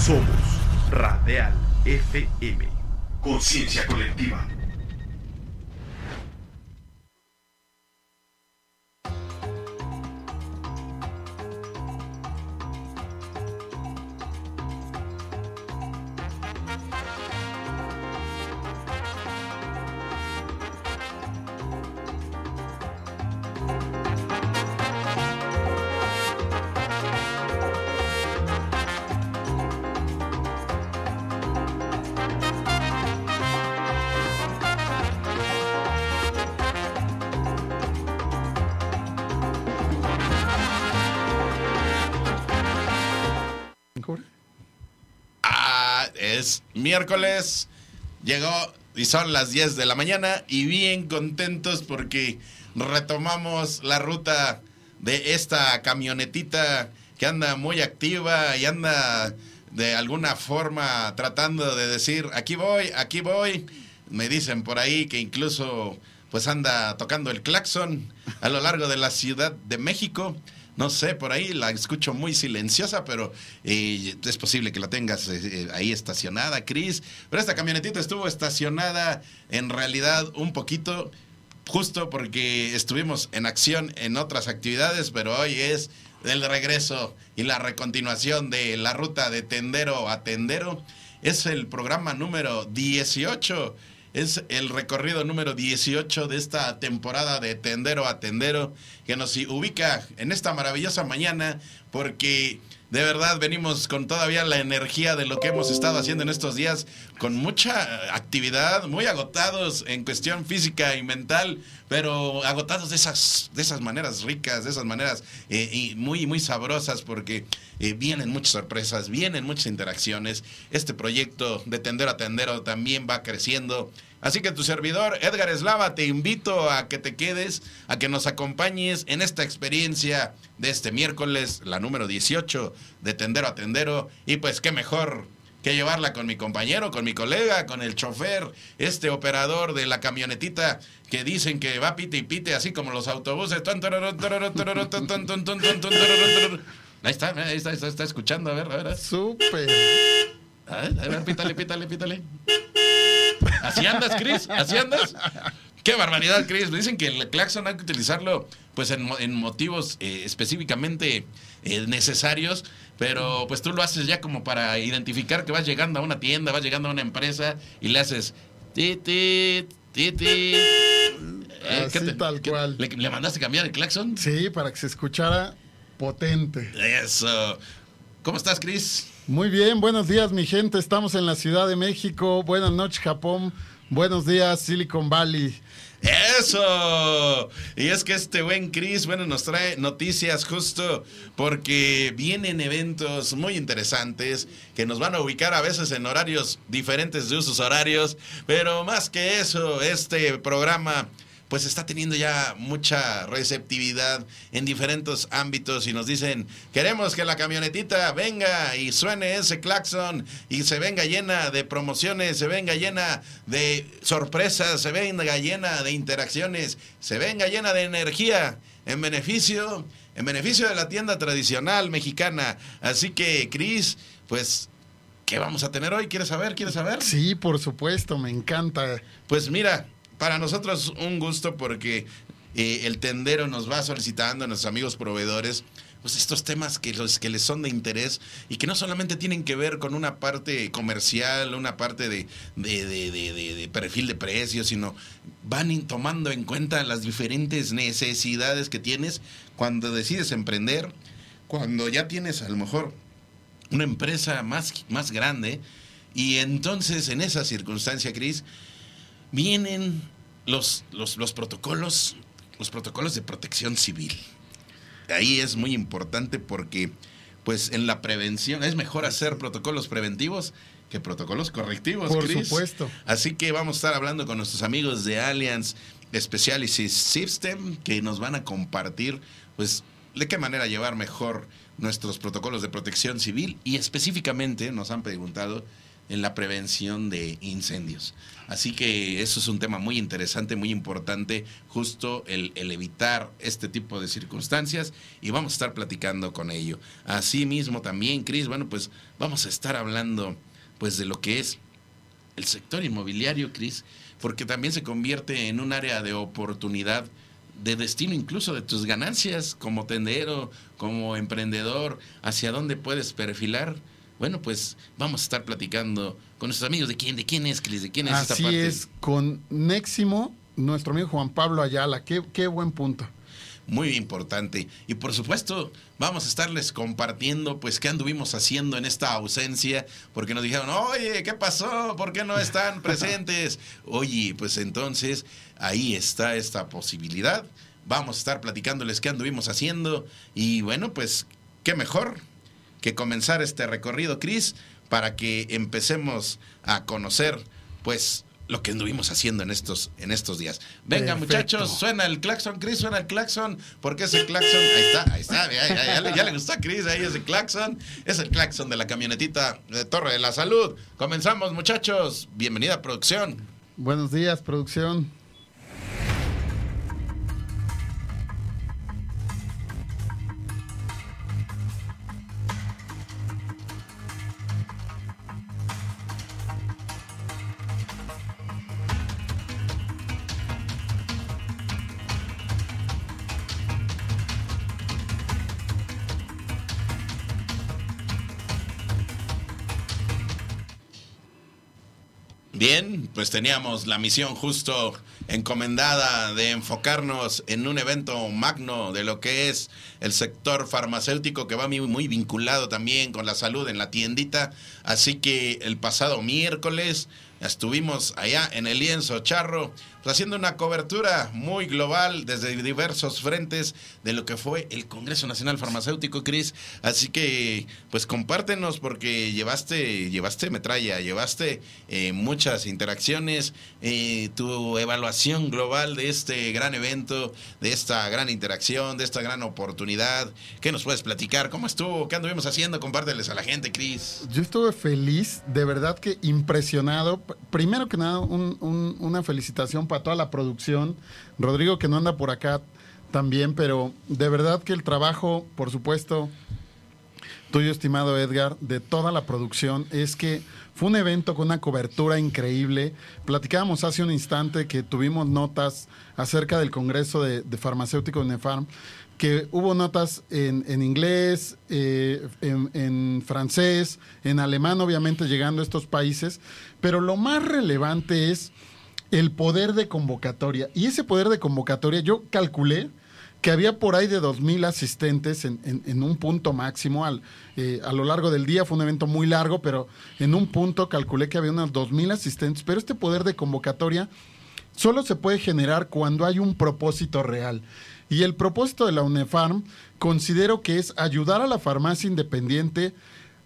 Somos Radial FM. Conciencia colectiva. Miércoles, llegó y son las 10 de la mañana y bien contentos porque retomamos la ruta de esta camionetita que anda muy activa y anda de alguna forma tratando de decir, aquí voy, aquí voy. Me dicen por ahí que incluso pues anda tocando el claxon a lo largo de la Ciudad de México. No sé, por ahí la escucho muy silenciosa, pero eh, es posible que la tengas eh, eh, ahí estacionada, Cris. Pero esta camionetita estuvo estacionada en realidad un poquito justo porque estuvimos en acción en otras actividades, pero hoy es el regreso y la recontinuación de la ruta de tendero a tendero. Es el programa número 18 es el recorrido número 18 de esta temporada de Tendero a Tendero que nos ubica en esta maravillosa mañana porque de verdad venimos con todavía la energía de lo que hemos estado haciendo en estos días, con mucha actividad, muy agotados en cuestión física y mental, pero agotados de esas, de esas maneras ricas, de esas maneras eh, muy, muy sabrosas, porque eh, vienen muchas sorpresas, vienen muchas interacciones. Este proyecto de Tendero a Tendero también va creciendo. Así que tu servidor, Edgar Eslava, te invito a que te quedes, a que nos acompañes en esta experiencia de este miércoles, la número 18 de Tendero a Tendero. Y pues qué mejor que llevarla con mi compañero, con mi colega, con el chofer, este operador de la camionetita que dicen que va pite y pite, así como los autobuses. Ahí está, ahí está, está, está escuchando, a ver, a ver. Súper. A ver, a ver, pítale, pítale, pítale. ¿Así andas, Chris? ¿Así andas? Qué barbaridad, Chris. Dicen que el claxon hay que utilizarlo pues en, en motivos eh, específicamente eh, necesarios, pero pues tú lo haces ya como para identificar que vas llegando a una tienda, vas llegando a una empresa y le haces ti ti ti ti. Eh, Así tal cual. Le, le mandaste cambiar el claxon? Sí, para que se escuchara potente. Eso. ¿Cómo estás, Chris? Muy bien, buenos días mi gente, estamos en la Ciudad de México, buenas noches Japón, buenos días Silicon Valley. Eso. Y es que este buen Chris, bueno, nos trae noticias justo porque vienen eventos muy interesantes que nos van a ubicar a veces en horarios diferentes de usos horarios, pero más que eso, este programa pues está teniendo ya mucha receptividad en diferentes ámbitos y nos dicen, queremos que la camionetita venga y suene ese claxon y se venga llena de promociones, se venga llena de sorpresas, se venga llena de interacciones, se venga llena de energía en beneficio, en beneficio de la tienda tradicional mexicana. Así que, Cris, pues ¿Qué vamos a tener hoy? ¿Quieres saber? ¿Quieres saber? Sí, por supuesto, me encanta. Pues mira, para nosotros un gusto porque eh, el tendero nos va solicitando a nuestros amigos proveedores pues estos temas que, los, que les son de interés y que no solamente tienen que ver con una parte comercial, una parte de, de, de, perfil de precios, sino van tomando en cuenta las diferentes necesidades que tienes cuando decides emprender, cuando ya tienes a lo mejor una empresa más, más grande. Y entonces en esa circunstancia, Cris, vienen los, los, los, protocolos, los protocolos de protección civil. Ahí es muy importante porque, pues, en la prevención es mejor hacer protocolos preventivos que protocolos correctivos. Por Chris. supuesto. Así que vamos a estar hablando con nuestros amigos de Allianz Specialist System que nos van a compartir, pues, de qué manera llevar mejor nuestros protocolos de protección civil y específicamente nos han preguntado en la prevención de incendios. Así que eso es un tema muy interesante, muy importante, justo el, evitar este tipo de circunstancias y vamos a estar platicando con ello. Asimismo también, Cris, bueno, pues vamos a estar hablando pues de lo que es el sector inmobiliario, Cris, porque también se convierte en un área de oportunidad de destino incluso de tus ganancias como tendero, como emprendedor, hacia dónde puedes perfilar. Bueno, pues vamos a estar platicando con nuestros amigos de quién, de quién es, Cris, de quién es Así esta parte. es, con Néximo, nuestro amigo Juan Pablo Ayala, qué, qué buen punto. Muy importante. Y por supuesto, vamos a estarles compartiendo, pues, qué anduvimos haciendo en esta ausencia, porque nos dijeron, oye, ¿qué pasó? ¿Por qué no están presentes? Oye, pues entonces, ahí está esta posibilidad. Vamos a estar platicándoles qué anduvimos haciendo. Y bueno, pues, qué mejor que comenzar este recorrido, Cris, para que empecemos a conocer, pues, lo que anduvimos haciendo en estos, en estos días. Venga, Perfecto. muchachos, suena el claxon, Cris, suena el claxon, porque ese claxon, ahí está, ahí está, ya, ya- ya le, ya le gustó a Cris, ahí ese claxon, es el claxon de la camionetita de Torre de la Salud. Comenzamos, muchachos, bienvenida producción. Buenos días, producción. Bien, pues teníamos la misión justo encomendada de enfocarnos en un evento magno de lo que es el sector farmacéutico que va muy, muy vinculado también con la salud en la tiendita. Así que el pasado miércoles estuvimos allá en el lienzo charro pues, haciendo una cobertura muy global desde diversos frentes de lo que fue el Congreso Nacional Farmacéutico, Cris. Así que, pues compártenos porque llevaste, llevaste metralla, llevaste eh, muchas interacciones, eh, tu evaluación global de este gran evento, de esta gran interacción, de esta gran oportunidad. ¿Qué nos puedes platicar? ¿Cómo estuvo? ¿Qué anduvimos haciendo? Compárteles a la gente, Cris. Yo estuve feliz, de verdad que impresionado. Primero que nada, un- un- una felicitación para toda la producción. Rodrigo, que no anda por acá también, pero de verdad que el trabajo, por supuesto, tuyo, estimado Edgar, de toda la producción, es que fue un evento con una cobertura increíble. Platicábamos hace un instante que tuvimos notas acerca del Congreso de, de Farmacéutico de Nefarm, que hubo notas en, inglés, eh, en, en francés, en alemán, obviamente llegando a estos países, pero lo más relevante es el poder de convocatoria. Y ese poder de convocatoria, yo calculé que había por ahí de 2.000 asistentes en, en- en un punto máximo. Al, eh, a lo largo del día fue un evento muy largo, pero en un punto calculé que había unos 2.000 asistentes. Pero este poder de convocatoria solo se puede generar cuando hay un propósito real. Y el propósito de la UNEFARM considero que es ayudar a la farmacia independiente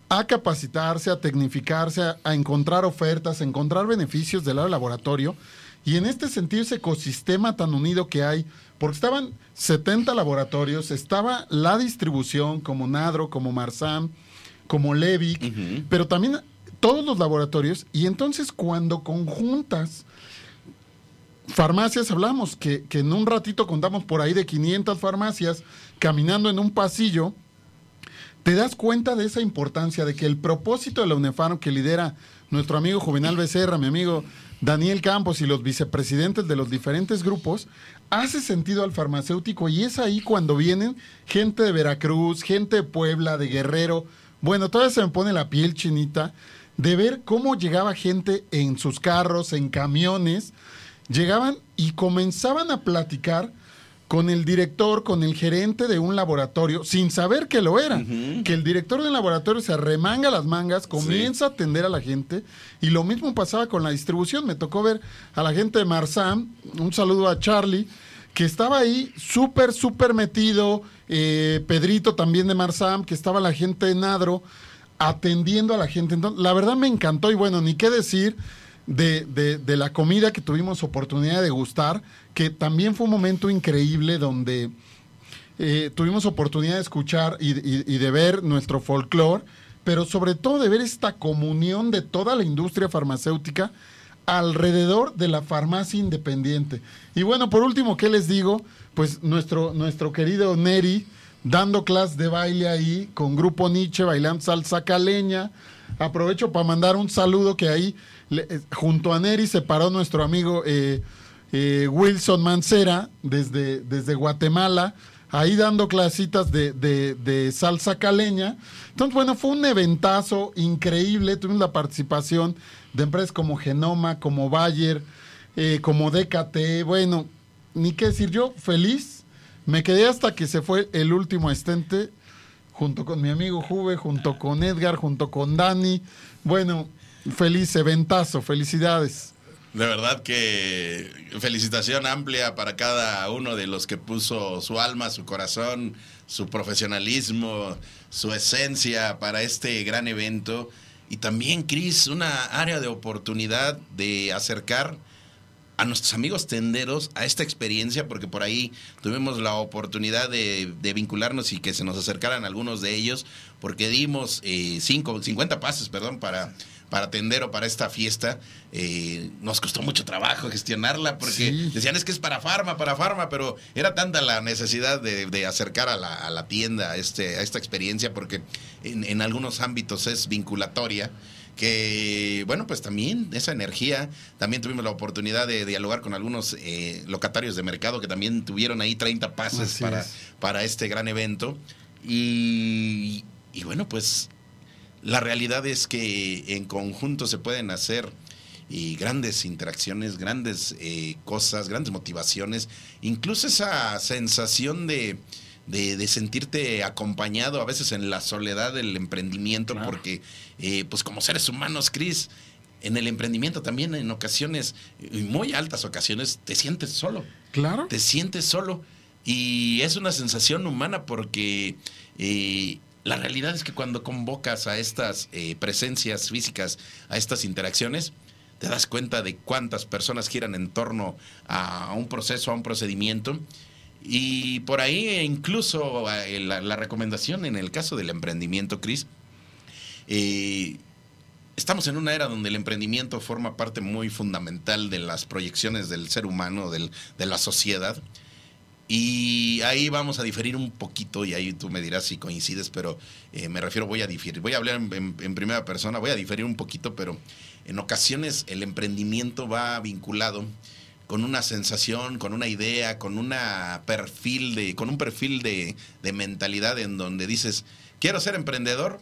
a capacitarse, a tecnificarse, a, encontrar ofertas, a encontrar beneficios del del laboratorio. Y en este sentido, ese ecosistema tan unido que hay, porque estaban 70 laboratorios, estaba la distribución como Nadro, como Marsam, como Levic, pero también todos los laboratorios. Y entonces cuando conjuntas farmacias, hablamos que, que en un ratito contamos por ahí de 500 farmacias caminando en un pasillo, te das cuenta de esa importancia, de que el propósito de la UNEFARM que lidera nuestro amigo Juvenal Becerra, mi amigo Daniel Campos y los vicepresidentes de los diferentes grupos, hace sentido al farmacéutico y es ahí cuando vienen gente de Veracruz, gente de Puebla, de Guerrero. Bueno, todavía se me pone la piel chinita de ver cómo llegaba gente en sus carros, en camiones, llegaban y comenzaban a platicar con el director, con el gerente de un laboratorio, sin saber que lo era. Que el director del laboratorio se arremanga las mangas, comienza a atender a la gente, y lo mismo pasaba con la distribución. Me tocó ver a la gente de Marsam, un saludo a Charlie, que estaba ahí súper, súper metido, eh, Pedrito también de Marsam, que estaba la gente de Nadro, atendiendo a la gente. Entonces, la verdad me encantó, y bueno, ni qué decir de, de- de la comida que tuvimos oportunidad de gustar, que también fue un momento increíble donde eh, tuvimos oportunidad de escuchar y, de ver nuestro folclore, pero sobre todo de ver esta comunión de toda la industria farmacéutica alrededor de la farmacia independiente. Y bueno, por último, ¿qué les digo? Pues nuestro, nuestro querido Neri dando clases de baile ahí con Grupo Nietzsche, bailando salsa caleña. Aprovecho para mandar un saludo que ahí, eh, junto a Neri, se paró nuestro amigo eh, eh, Wilson Mancera desde, desde Guatemala ahí dando clasitas de, de, salsa caleña. Entonces, bueno, fue un eventazo increíble. Tuvimos la participación de empresas como Genoma, como Bayer, eh, como DKT. Bueno, ni qué decir, yo feliz. Me quedé hasta que se fue el último estente, junto con mi amigo Juve, junto con Edgar, junto con Dani. Bueno, feliz eventazo, felicidades. De verdad que felicitación amplia para cada uno de los que puso su alma, su corazón, su profesionalismo, su esencia para este gran evento. Y también, Cris, una área de oportunidad de acercar a nuestros amigos tenderos a esta experiencia, porque por ahí tuvimos la oportunidad de, vincularnos y que se nos acercaran algunos de ellos, porque dimos eh, cinco, 50 pases, perdón, para para atender o para esta fiesta. Eh, nos costó mucho trabajo gestionarla porque decían es que es para farma, para farma, pero era tanta la necesidad de, acercar a la, tienda a, este, a esta experiencia porque en, algunos ámbitos es vinculatoria que bueno, pues también esa energía, también tuvimos la oportunidad de dialogar con algunos eh, locatarios de mercado que también tuvieron ahí 30 pases para, para este gran evento. Y, y bueno, pues la realidad es que en conjunto se pueden hacer y grandes interacciones, grandes eh, cosas, grandes motivaciones, incluso esa sensación de, de, sentirte acompañado a veces en la soledad del emprendimiento, porque eh, pues como seres humanos, Cris, en el emprendimiento también en ocasiones, muy altas ocasiones, te sientes solo. Claro. Te sientes solo. Y es una sensación humana porque eh, la realidad es que cuando convocas a estas eh, presencias físicas, a estas interacciones, te das cuenta de cuántas personas giran en torno a un proceso, a un procedimiento. Y por ahí incluso eh, la, recomendación en el caso del emprendimiento, Cris, eh, estamos en una era donde el emprendimiento forma parte muy fundamental de las proyecciones del ser humano, de la sociedad. Y ahí vamos a diferir un poquito, y ahí tú me dirás si coincides, pero eh, me refiero, voy a diferir, voy a hablar en, primera persona, voy a diferir un poquito, pero en ocasiones el emprendimiento va vinculado con una sensación, con una idea, con una perfil de, con un perfil de, de mentalidad en donde dices, quiero ser emprendedor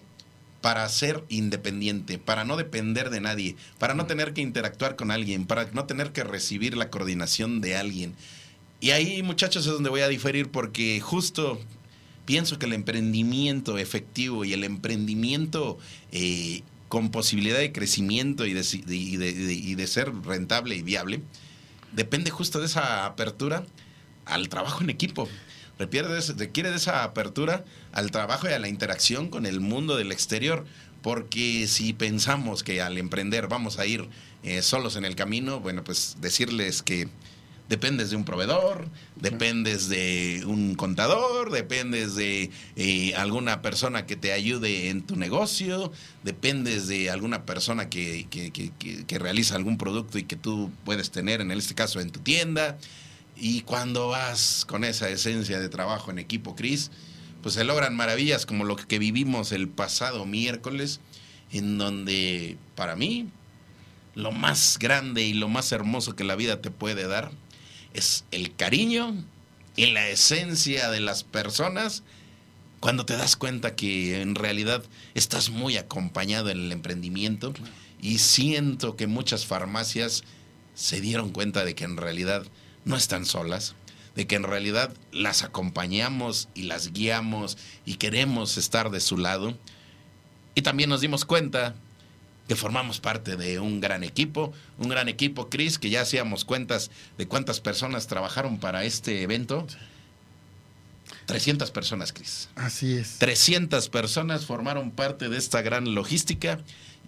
para ser independiente, para no depender de nadie, para no tener que interactuar con alguien, para no tener que recibir la coordinación de alguien y ahí, muchachos, es donde voy a diferir porque justo pienso que el emprendimiento efectivo y el emprendimiento eh, con posibilidad de crecimiento y de, ser rentable y viable, depende justo de esa apertura al trabajo en equipo. Requiere de, esa apertura al trabajo y a la interacción con el mundo del exterior, porque si pensamos que al emprender vamos a ir eh, solos en el camino, bueno, pues decirles que dependes de un proveedor, dependes de un contador, dependes de eh, alguna persona que te ayude en tu negocio, dependes de alguna persona que, que, realiza algún producto y que tú puedes tener, en este caso, en tu tienda. Y cuando vas con esa esencia de trabajo en equipo, Cris, pues se logran maravillas como lo que vivimos el pasado miércoles, en donde para mí lo más grande y lo más hermoso que la vida te puede dar es el cariño y la esencia de las personas cuando te das cuenta que en realidad estás muy acompañado en el emprendimiento y siento que muchas farmacias se dieron cuenta de que en realidad no están solas, de que en realidad las acompañamos y las guiamos y queremos estar de su lado. Y también nos dimos cuenta que formamos parte de un gran equipo, un gran equipo, Chris, que ya hacíamos cuentas de cuántas personas trabajaron para este evento. 300 personas, Cris. Así es. 300 personas formaron parte de esta gran logística.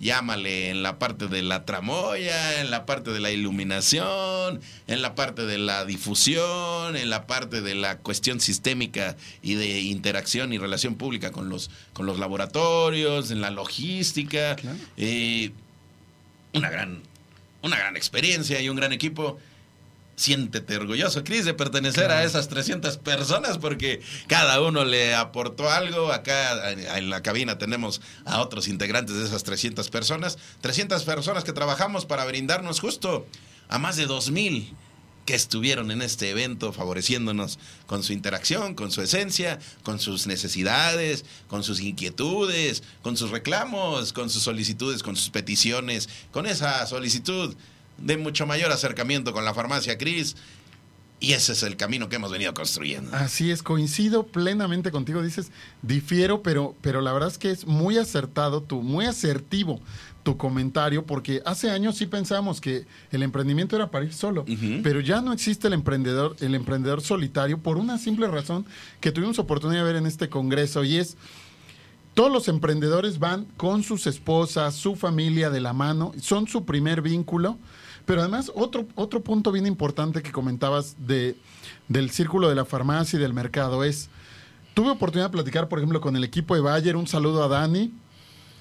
Llámale en la parte de la tramoya, en la parte de la iluminación, en la parte de la difusión, en la parte de la cuestión sistémica y de interacción y relación pública con los, con los laboratorios, en la logística. Claro. Eh, una, gran, una gran experiencia y un gran equipo siéntete orgulloso, Cris, de pertenecer a esas 300 personas porque cada uno le aportó algo. Acá en la cabina tenemos a otros integrantes de esas 300 personas. 300 personas que trabajamos para brindarnos justo a más de 2000 que estuvieron en este evento favoreciéndonos con su interacción, con su esencia, con sus necesidades, con sus inquietudes, con sus reclamos, con sus solicitudes, con sus peticiones, con esa solicitud de mucho mayor acercamiento con la farmacia Cris. Y ese es el camino que hemos venido construyendo. Así es, coincido plenamente contigo. Dices, difiero, pero, pero la verdad es que es muy acertado, tu, muy asertivo tu comentario, porque hace años sí pensábamos que el emprendimiento era para ir solo, pero ya no existe el emprendedor, el emprendedor solitario por una simple razón que tuvimos oportunidad de ver en este congreso y es todos los emprendedores van con sus esposas, su familia de la mano, son su primer vínculo. Pero además, otro, otro punto bien importante que comentabas de, del círculo de la farmacia y del mercado es, tuve oportunidad de platicar, por ejemplo, con el equipo de Bayer, un saludo a Dani,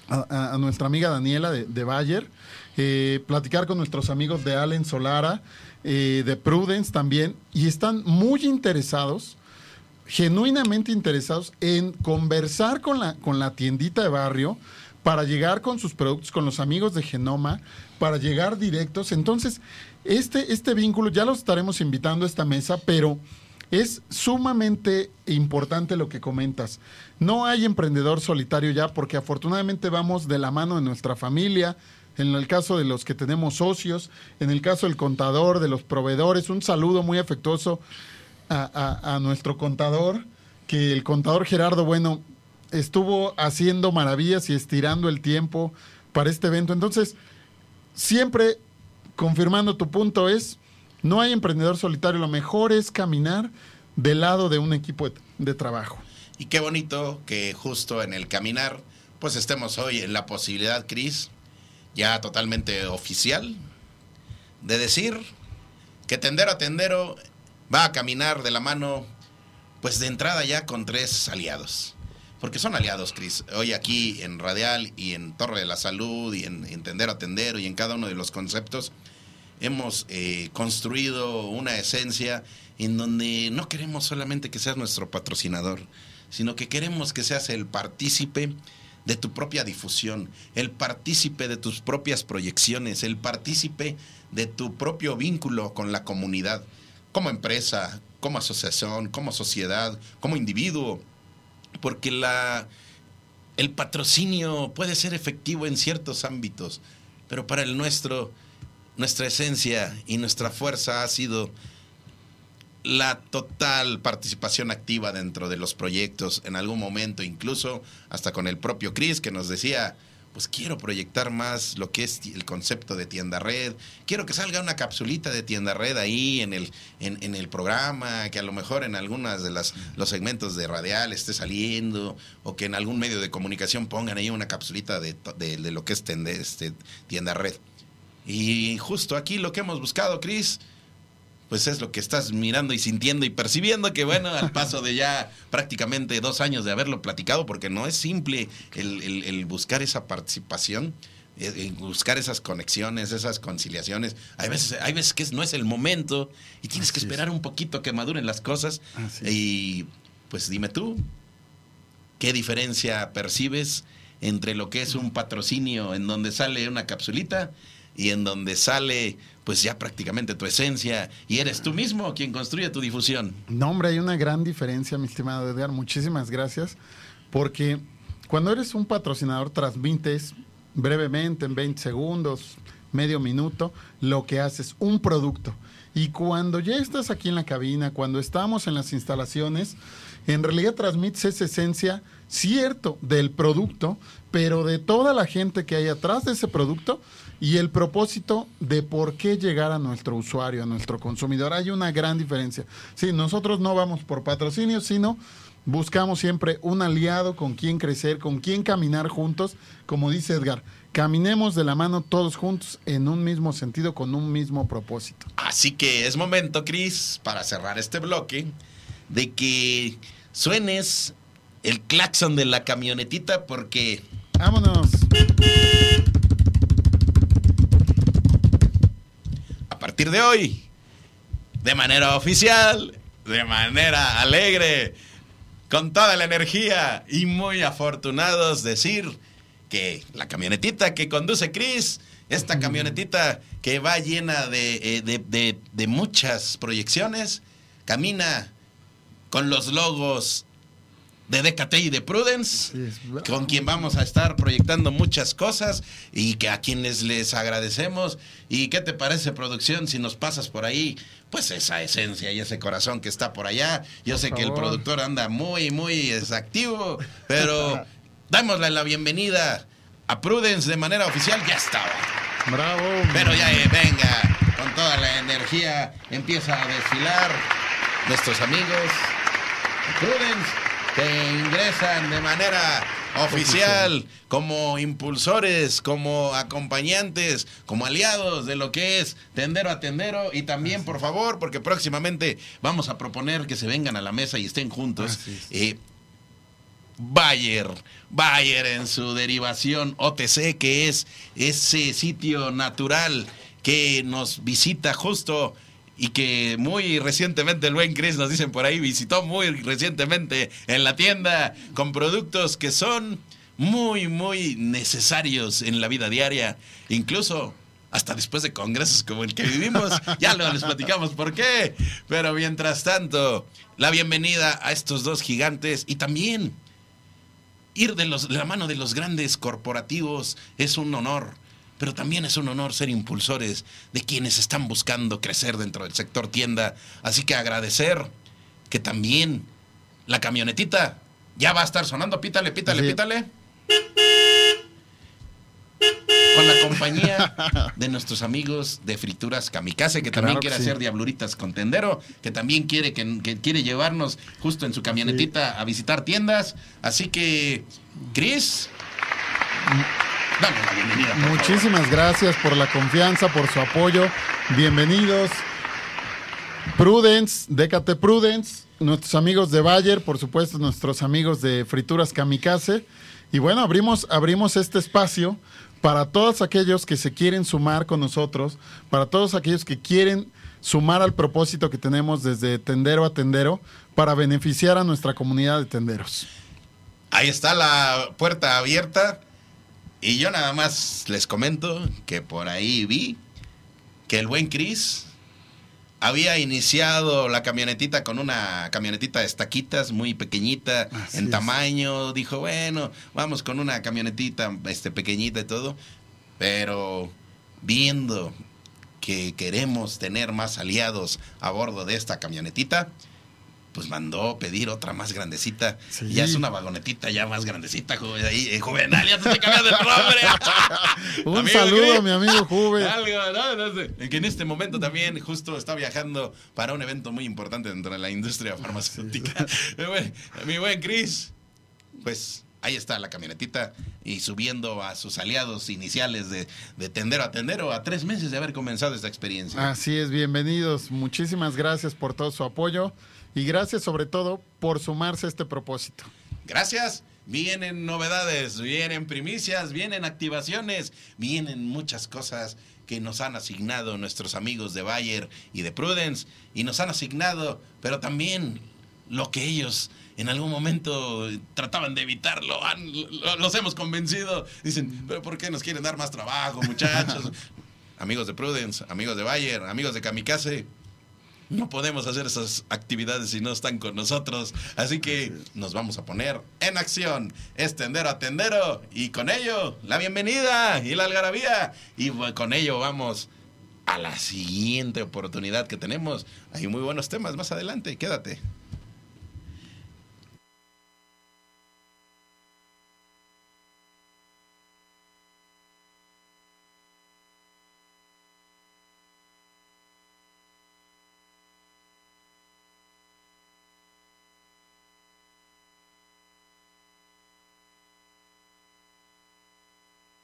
a, nuestra amiga Daniela de, de Bayer, eh, platicar con nuestros amigos de Allen Solara, eh, de Prudence también, y están muy interesados genuinamente interesados en conversar con la, con la tiendita de barrio para llegar con sus productos, con los amigos de Genoma, para llegar directos. Entonces, este, este vínculo ya los estaremos invitando a esta mesa, pero es sumamente importante lo que comentas. No hay emprendedor solitario ya porque afortunadamente vamos de la mano de nuestra familia, en el caso de los que tenemos socios, en el caso del contador, de los proveedores, un saludo muy afectuoso a nuestro contador, que el contador Gerardo, bueno, estuvo haciendo maravillas y estirando el tiempo para este evento. Entonces, siempre confirmando tu punto es, no hay emprendedor solitario, lo mejor es caminar del lado de un equipo de, trabajo. Y qué bonito que justo en el caminar, pues estemos hoy en la posibilidad, Cris, ya totalmente oficial, de decir que Tendero a Tendero va a caminar de la mano, pues de entrada ya con tres aliados. Porque son aliados, Cris. Hoy aquí en Radial y en Torre de la Salud y en, en Tendero a Tendero y en cada uno de los conceptos, hemos eh, construido una esencia en donde no queremos solamente que seas nuestro patrocinador, sino que queremos que seas el partícipe de tu propia difusión, el partícipe de tus propias proyecciones, el partícipe de tu propio vínculo con la comunidad, como empresa, como asociación, como sociedad, como individuo, porque la, el patrocinio puede ser efectivo en ciertos ámbitos, pero para el nuestro, nuestra esencia y nuestra fuerza ha sido la total participación activa dentro de los proyectos, en algún momento incluso hasta con el propio Chris que nos decía, pues quiero proyectar más lo que es el concepto de tienda red, quiero que salga una capsulita de tienda red ahí en el, en, el programa, que a lo mejor en algunas de las, los segmentos de radial esté saliendo, o que en algún medio de comunicación pongan ahí una capsulita de, de- lo que es este, tienda red. Y justo aquí lo que hemos buscado, Chris, pues es lo que estás mirando y sintiendo y percibiendo, que bueno, al paso de ya prácticamente dos años de haberlo platicado, porque no es simple el, el- el buscar esa participación, eh, el buscar esas conexiones, esas conciliaciones. Hay veces, hay veces que no es el momento y tienes que es. esperar un poquito que maduren las cosas. Así. Y pues dime tú, ¿qué diferencia percibes entre lo que es un patrocinio en donde sale una capsulita y en donde sale pues ya prácticamente tu esencia y eres tú mismo quien construye tu difusión? No, hombre, hay una gran diferencia, mi estimado Edgar. Muchísimas gracias. Porque cuando eres un patrocinador, transmites brevemente, en 20 segundos, medio minuto, lo que haces, un producto. Y cuando ya estás aquí en la cabina, cuando estamos en las instalaciones, en realidad transmites esa esencia, cierto, del producto, pero de toda la gente que hay atrás de ese producto y el propósito de por qué llegar a nuestro usuario, a nuestro consumidor. Hay una gran diferencia. Sí, nosotros no vamos por patrocinio, sino buscamos siempre un aliado con quien crecer, con quien caminar juntos, como dice Edgar. Caminemos de la mano todos juntos en un mismo sentido, con un mismo propósito. Así que es momento, Cris, para cerrar este bloque, de que suenes el claxon de la camionetita porque... Vámonos. A partir de hoy, de manera oficial, de manera alegre, con toda la energía y muy afortunados decir que la camionetita que conduce Chris, esta camionetita que va llena de, eh, de, de, de muchas proyecciones, camina con los logos de DKT y de Prudence, con quien vamos a estar proyectando muchas cosas y que a quienes les agradecemos. ¿Y qué te parece, producción, si nos pasas por ahí? Pues esa esencia y ese corazón que está por allá. Yo Por sé que el productor anda muy, muy activo, pero dámosle la bienvenida a Prudence de manera oficial. Ya estaba. Bravo. Pero ya eh, venga, con toda la energía empieza a desfilar nuestros amigos de Prudence que ingresan de manera oficial como impulsores, como acompañantes, como aliados de lo que es tendero a tendero y también por favor, porque próximamente vamos a proponer que se vengan a la mesa y estén juntos. Eh, Bayer, Bayer en su derivación OTC, que es ese sitio natural que nos visita justo y que muy recientemente el buen Chris nos dicen por ahí, visitó muy recientemente en la tienda con productos que son muy, muy necesarios en la vida diaria, incluso hasta después de congresos como el que vivimos, ya lo les platicamos por qué, pero mientras tanto, la bienvenida a estos dos gigantes y también ir de, los, de la mano de los grandes corporativos es un honor, pero también es un honor ser impulsores de quienes están buscando crecer dentro del sector tienda. Así que agradecer que también la camionetita ya va a estar sonando. Pítale, pítale, pítale. Con la compañía de nuestros amigos de Frituras Kamikaze, que también que quiere sí. hacer diabluritas con tendero, que también quiere, que, que quiere llevarnos justo en su camionetita a visitar tiendas. Así que, Chris, dame la bienvenida. favor. Muchísimas gracias por la confianza, por su apoyo. Bienvenidos. Prudence, Décate Prudence, nuestros amigos de Bayer, por supuesto, nuestros amigos de Frituras Kamikaze. Y bueno, abrimos, abrimos este espacio para todos aquellos que se quieren sumar con nosotros, para todos aquellos que quieren sumar al propósito que tenemos desde tendero a tendero para beneficiar a nuestra comunidad de tenderos. Ahí está la puerta abierta. Y yo nada más les comento que por ahí vi que el buen Chris había iniciado la camionetita con una camionetita de estaquitas muy pequeñita Así en es. tamaño. Dijo, bueno, vamos con una camionetita este, pequeñita y todo. Pero viendo que queremos tener más aliados a bordo de esta camionetita, pues mandó pedir otra más grandecita. Sí. Ya es una vagonetita ya más grandecita, joven, ahí, eh, juvenal, ya te estoy cambiando el nombre. Un Amigo saludo mi amigo Juve. Algo, no, no sé. Que en este momento también justo está viajando para un evento muy importante dentro de la industria farmacéutica. Mi buen Chris, pues ahí está la camionetita y subiendo a sus aliados iniciales de, de tendero a tendero a tres meses de haber comenzado esta experiencia. Así es, bienvenidos. Muchísimas gracias por todo su apoyo y gracias sobre todo por sumarse a este propósito. Gracias. Vienen novedades, vienen primicias, vienen activaciones, vienen muchas cosas que nos han asignado nuestros amigos de Bayer y de Prudence y nos han asignado, pero también lo que ellos en algún momento trataban de evitarlo, han- los hemos convencido. Dicen, pero ¿por qué nos quieren dar más trabajo, muchachos? amigos de Prudence, amigos de Bayer, amigos de Kamikaze, no podemos hacer esas actividades si no están con nosotros. Así que nos vamos a poner en acción. Es tendero a tendero. Y con ello, la bienvenida y la algarabía. Y con ello vamos a la siguiente oportunidad que tenemos. Hay muy buenos temas más adelante. Quédate.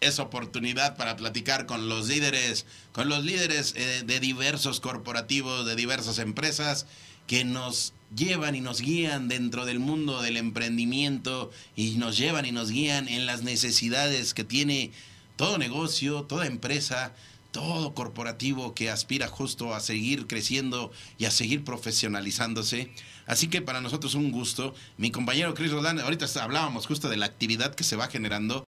Es oportunidad para platicar con los líderes, con los líderes eh, de diversos corporativos, de diversas empresas que nos llevan y nos guían dentro del mundo del emprendimiento y nos llevan y nos guían en las necesidades que tiene todo negocio, toda empresa, todo corporativo que aspira justo a seguir creciendo y a seguir profesionalizándose. Así que para nosotros un gusto. Mi compañero Chris Rodan, ahorita hablábamos justo de la actividad que se va generando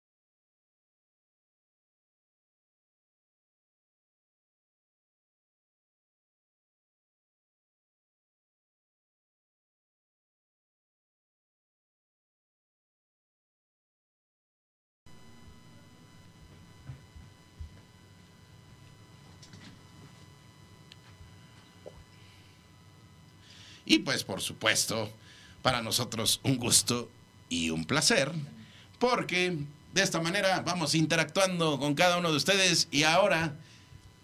pues por supuesto, para nosotros un gusto y un placer, porque de esta manera vamos interactuando con cada uno de ustedes y ahora,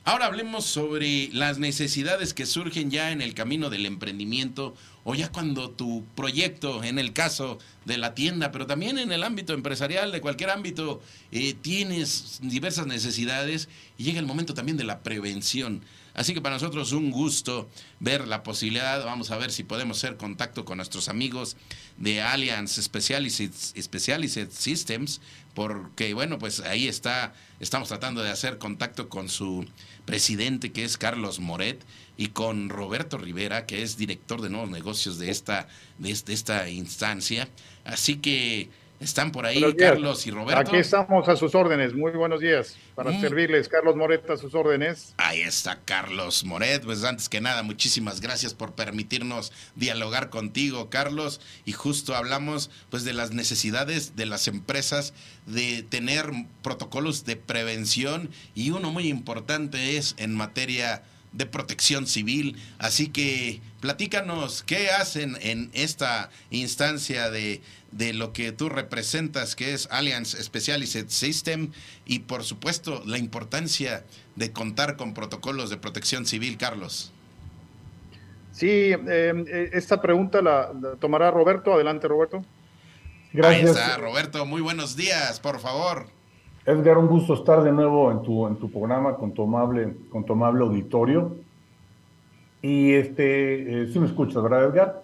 ahora hablemos sobre las necesidades que surgen ya en el camino del emprendimiento o ya cuando tu proyecto, en el caso de la tienda, pero también en el ámbito empresarial, de cualquier ámbito, eh, tienes diversas necesidades y llega el momento también de la prevención. Así que para nosotros un gusto ver la posibilidad. Vamos a ver si podemos hacer contacto con nuestros amigos de Allianz Specialized, Specialized Systems, porque bueno, pues ahí está, estamos tratando de hacer contacto con su presidente que es Carlos Moret y con Roberto Rivera, que es director de nuevos negocios de esta, de esta instancia. Así que están por ahí Carlos y Roberto. Aquí estamos a sus órdenes. Muy buenos días. Para mm. servirles, Carlos Moret a sus órdenes. Ahí está Carlos Moret. Pues antes que nada, muchísimas gracias por permitirnos dialogar contigo, Carlos. Y justo hablamos pues de las necesidades de las empresas de tener protocolos de prevención y uno muy importante es en materia de protección civil. Así que platícanos qué hacen en esta instancia de de lo que tú representas, que es Alliance Specialized System, y por supuesto la importancia de contar con protocolos de protección civil, Carlos. Sí, eh, esta pregunta la, tomará Roberto. Adelante, Roberto. Gracias. Ahí está, Roberto. Muy buenos días, por favor. Edgar, un gusto estar de nuevo en tu, en tu programa con tu amable, con tu amable auditorio. Y este, eh, sí me escuchas, ¿verdad, Edgar?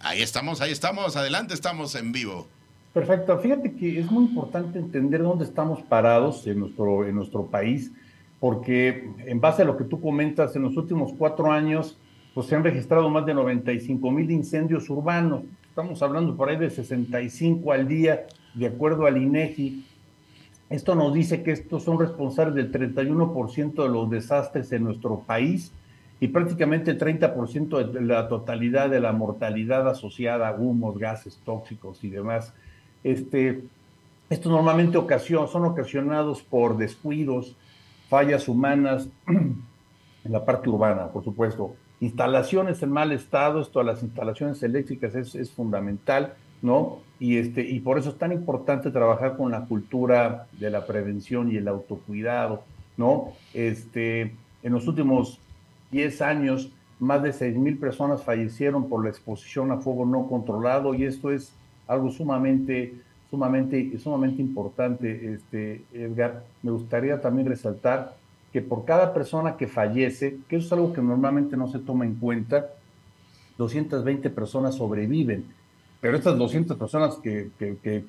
Ahí estamos, ahí estamos, adelante, estamos en vivo. Perfecto, fíjate que es muy importante entender dónde estamos parados en nuestro, en nuestro país, porque en base a lo que tú comentas, en los últimos cuatro años, pues se han registrado más de 95 mil incendios urbanos. Estamos hablando por ahí de 65 al día, de acuerdo al INEGI. Esto nos dice que estos son responsables del 31% de los desastres en nuestro país y prácticamente el 30% de la totalidad de la mortalidad asociada a humos, gases tóxicos y demás. Este, Estos normalmente son ocasionados por descuidos, fallas humanas en la parte urbana, por supuesto. Instalaciones en mal estado, esto a las instalaciones eléctricas es, es fundamental, ¿no? Y, este, y por eso es tan importante trabajar con la cultura de la prevención y el autocuidado, ¿no? Este, en los últimos 10 años, más de 6 mil personas fallecieron por la exposición a fuego no controlado y esto es algo sumamente, sumamente, sumamente importante, este, Edgar. Me gustaría también resaltar que por cada persona que fallece, que eso es algo que normalmente no se toma en cuenta, 220 personas sobreviven. Pero estas 200 personas que,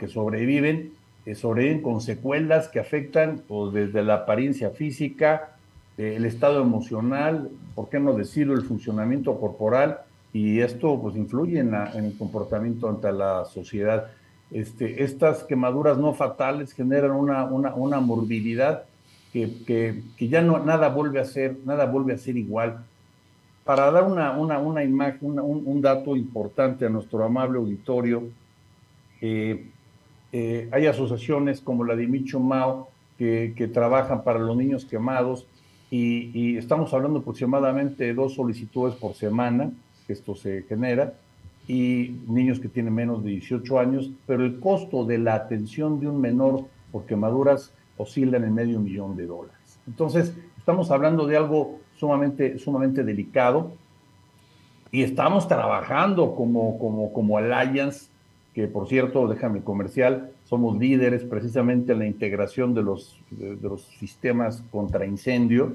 sobreviven, eh, sobreviven con secuelas que afectan pues, desde la apariencia física, el estado emocional, por qué no decirlo, el funcionamiento corporal, y esto pues influye en, el comportamiento ante la sociedad. Este, estas quemaduras no fatales generan una, una, una morbilidad que, que, ya no, nada vuelve a ser, nada vuelve a ser igual. Para dar una, una, imagen, un, un, dato importante a nuestro amable auditorio, eh, eh, hay asociaciones como la de Micho Mao que, que trabajan para los niños quemados y, estamos hablando aproximadamente de dos solicitudes por semana que esto se genera y niños que tienen menos de 18 años, pero el costo de la atención de un menor por quemaduras oscila en medio millón de dólares. Entonces, estamos hablando de algo sumamente, sumamente delicado y estamos trabajando como, como, como Alliance, que por cierto, déjame comercial, somos líderes precisamente en la integración de los, de, los sistemas contra incendio,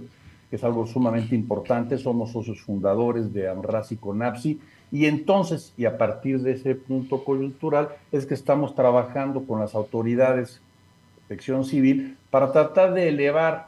que es algo sumamente importante, somos socios fundadores de AMRAS y CONAPSI, y entonces, y a partir de ese punto coyuntural, es que estamos trabajando con las autoridades de protección civil para tratar de elevar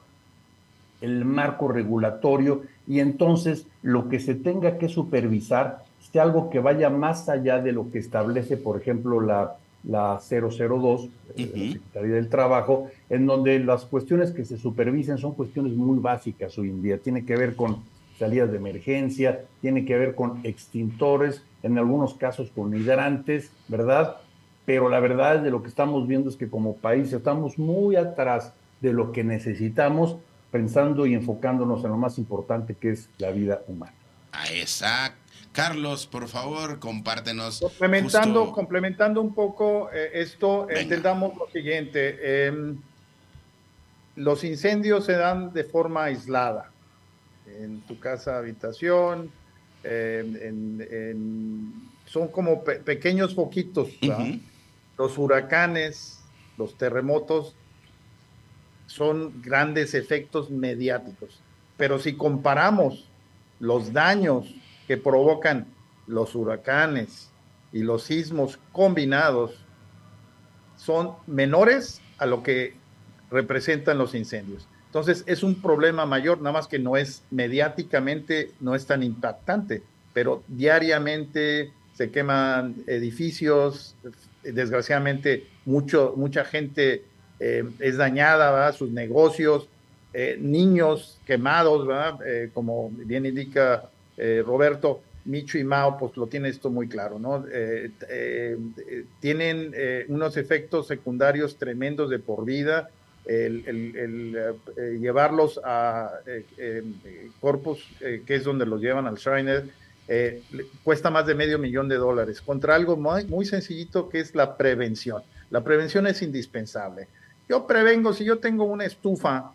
el marco regulatorio y entonces lo que se tenga que supervisar sea algo que vaya más allá de lo que establece, por ejemplo, la, la 002, eh, la Secretaría del Trabajo, en donde las cuestiones que se supervisen son cuestiones muy básicas hoy en día. Tiene que ver con salidas de emergencia, tiene que ver con extintores, en algunos casos con hidrantes, ¿verdad? Pero la verdad de lo que estamos viendo es que como país estamos muy atrás de lo que necesitamos pensando y enfocándonos en lo más importante que es la vida humana. Ah, exacto. Carlos, por favor, compártenos. Complementando, complementando un poco eh, esto, entendamos lo siguiente. Em, los incendios se dan de forma aislada. En tu casa, habitación, em, son como pequeños foquitos. Los huracanes, los terremotos son grandes efectos mediáticos. Pero si comparamos los daños que provocan los huracanes y los sismos combinados, son menores a lo que representan los incendios. Entonces es un problema mayor, nada más que no es mediáticamente, no es tan impactante, pero diariamente se queman edificios, desgraciadamente mucho, mucha gente eh, es dañada, sus negocios, eh, niños quemados, eh, como bien indica Roberto, Micho y Mao, pues lo tiene esto muy claro, ¿no? tienen unos efectos secundarios tremendos de por vida, el, llevarlos a Corpus, que es donde los llevan al Shriner, cuesta más de medio millón de dólares, contra algo muy, muy sencillito que es la prevención. La prevención es indispensable. Yo prevengo, si yo tengo una estufa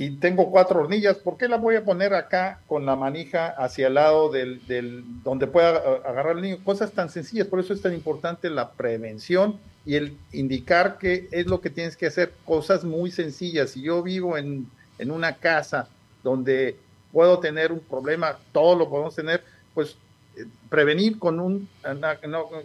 y tengo cuatro hornillas, ¿por qué la voy a poner acá con la manija hacia el lado del, del donde pueda eh, agarrar el niño? Cosas tan sencillas, por eso es tan importante la prevención y el indicar qué es lo que tienes que hacer, cosas muy sencillas. Si yo vivo en, en una casa donde puedo tener un problema, todo lo podemos tener, pues eh, prevenir con un, una,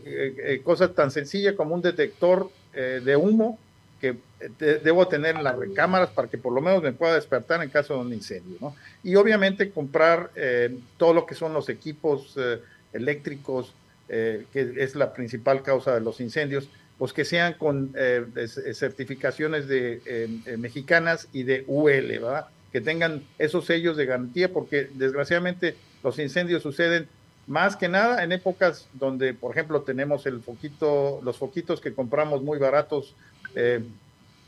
eh, cosa tan sencilla como un detector de humo que eh, debo tener en las recámaras para que por lo menos me pueda despertar en caso de un incendio, ¿no? Y obviamente comprar eh, todo lo que son los equipos eh, eléctricos, que es la principal causa de los incendios, pues que sean con certificaciones de mexicanas y de UL, ¿verdad? Que tengan esos sellos de garantía, porque desgraciadamente los incendios suceden más que nada en épocas donde, por ejemplo, tenemos el foquito, los foquitos que compramos muy baratos, eh,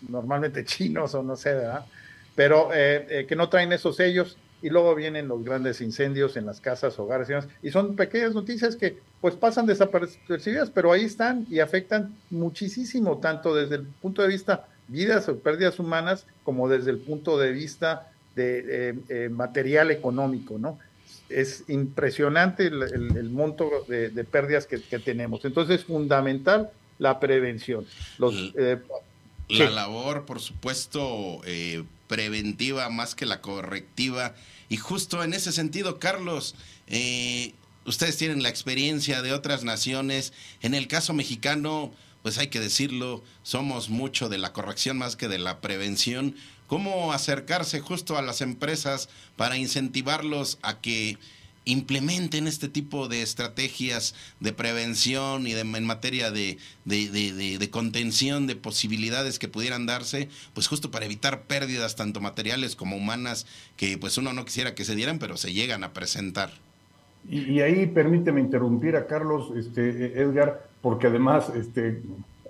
normalmente chinos o no sé, ¿verdad? Pero eh, eh, que no traen esos sellos y luego vienen los grandes incendios en las casas, hogares y demás. Y son pequeñas noticias que pues pasan desapercibidas, pero ahí están y afectan muchísimo, tanto desde el punto de vista vidas o pérdidas humanas, como desde el punto de vista de material económico, ¿no? es impresionante el, monto de, pérdidas que, tenemos. Entonces es fundamental la prevención. Los, eh, la labor, por supuesto, eh, preventiva más que la correctiva. Y justo en ese sentido, Carlos, eh, ustedes tienen la experiencia de otras naciones. En el caso mexicano, pues hay que decirlo, somos mucho de la corrección más que de la prevención cómo acercarse justo a las empresas para incentivarlos a que implementen este tipo de estrategias de prevención y de, en materia de, de, contención de posibilidades que pudieran darse, pues justo para evitar pérdidas tanto materiales como humanas que pues uno no quisiera que se dieran, pero se llegan a presentar. Y, y ahí permíteme interrumpir a Carlos, este, Edgar, porque además este,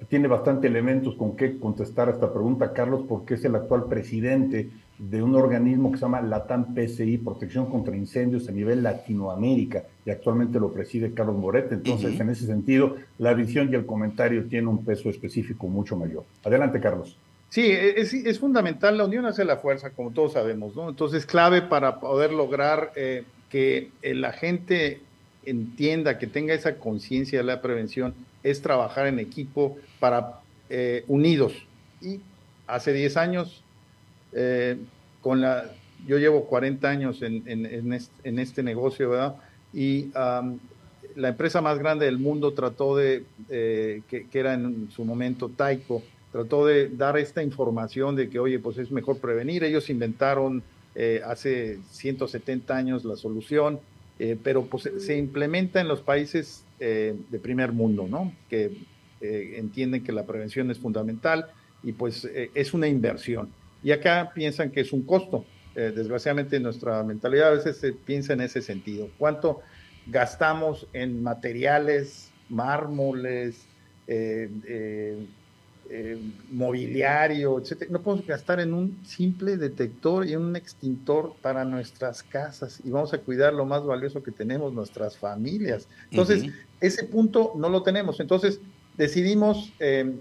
tiene bastante elementos con qué contestar a esta pregunta, Carlos, porque es el actual presidente de un organismo que se llama LATAM PCI, Protección contra Incendios a nivel Latinoamérica, y actualmente lo preside Carlos Moret. Entonces, en ese sentido, la visión y el comentario tienen un peso específico mucho mayor. Adelante, Carlos. Sí, es, fundamental, la unión hace la fuerza, como todos sabemos, ¿no? Entonces, clave para poder lograr eh, que la gente entienda, que tenga esa conciencia de la prevención, es trabajar en equipo para eh, unidos. Y hace 10 años, eh, con la, yo llevo 40 años en, en, este, negocio, ¿verdad? Y la empresa más grande del mundo trató de, eh, que, era en su momento Taiko, trató de dar esta información de que, oye, pues es mejor prevenir. Ellos inventaron hace 170 años la solución, pero pues se implementa en los países de primer mundo, ¿no? Que eh, entienden que la prevención es fundamental y pues eh, es una inversión. Y acá piensan que es un costo. Eh, desgraciadamente nuestra mentalidad a veces se piensa en ese sentido. ¿Cuánto gastamos en materiales, mármoles, mobiliario, etcétera? No podemos gastar en un simple detector y un extintor para nuestras casas y vamos a cuidar lo más valioso que tenemos, nuestras familias. Entonces, ese punto no lo tenemos. Entonces, decidimos, eh,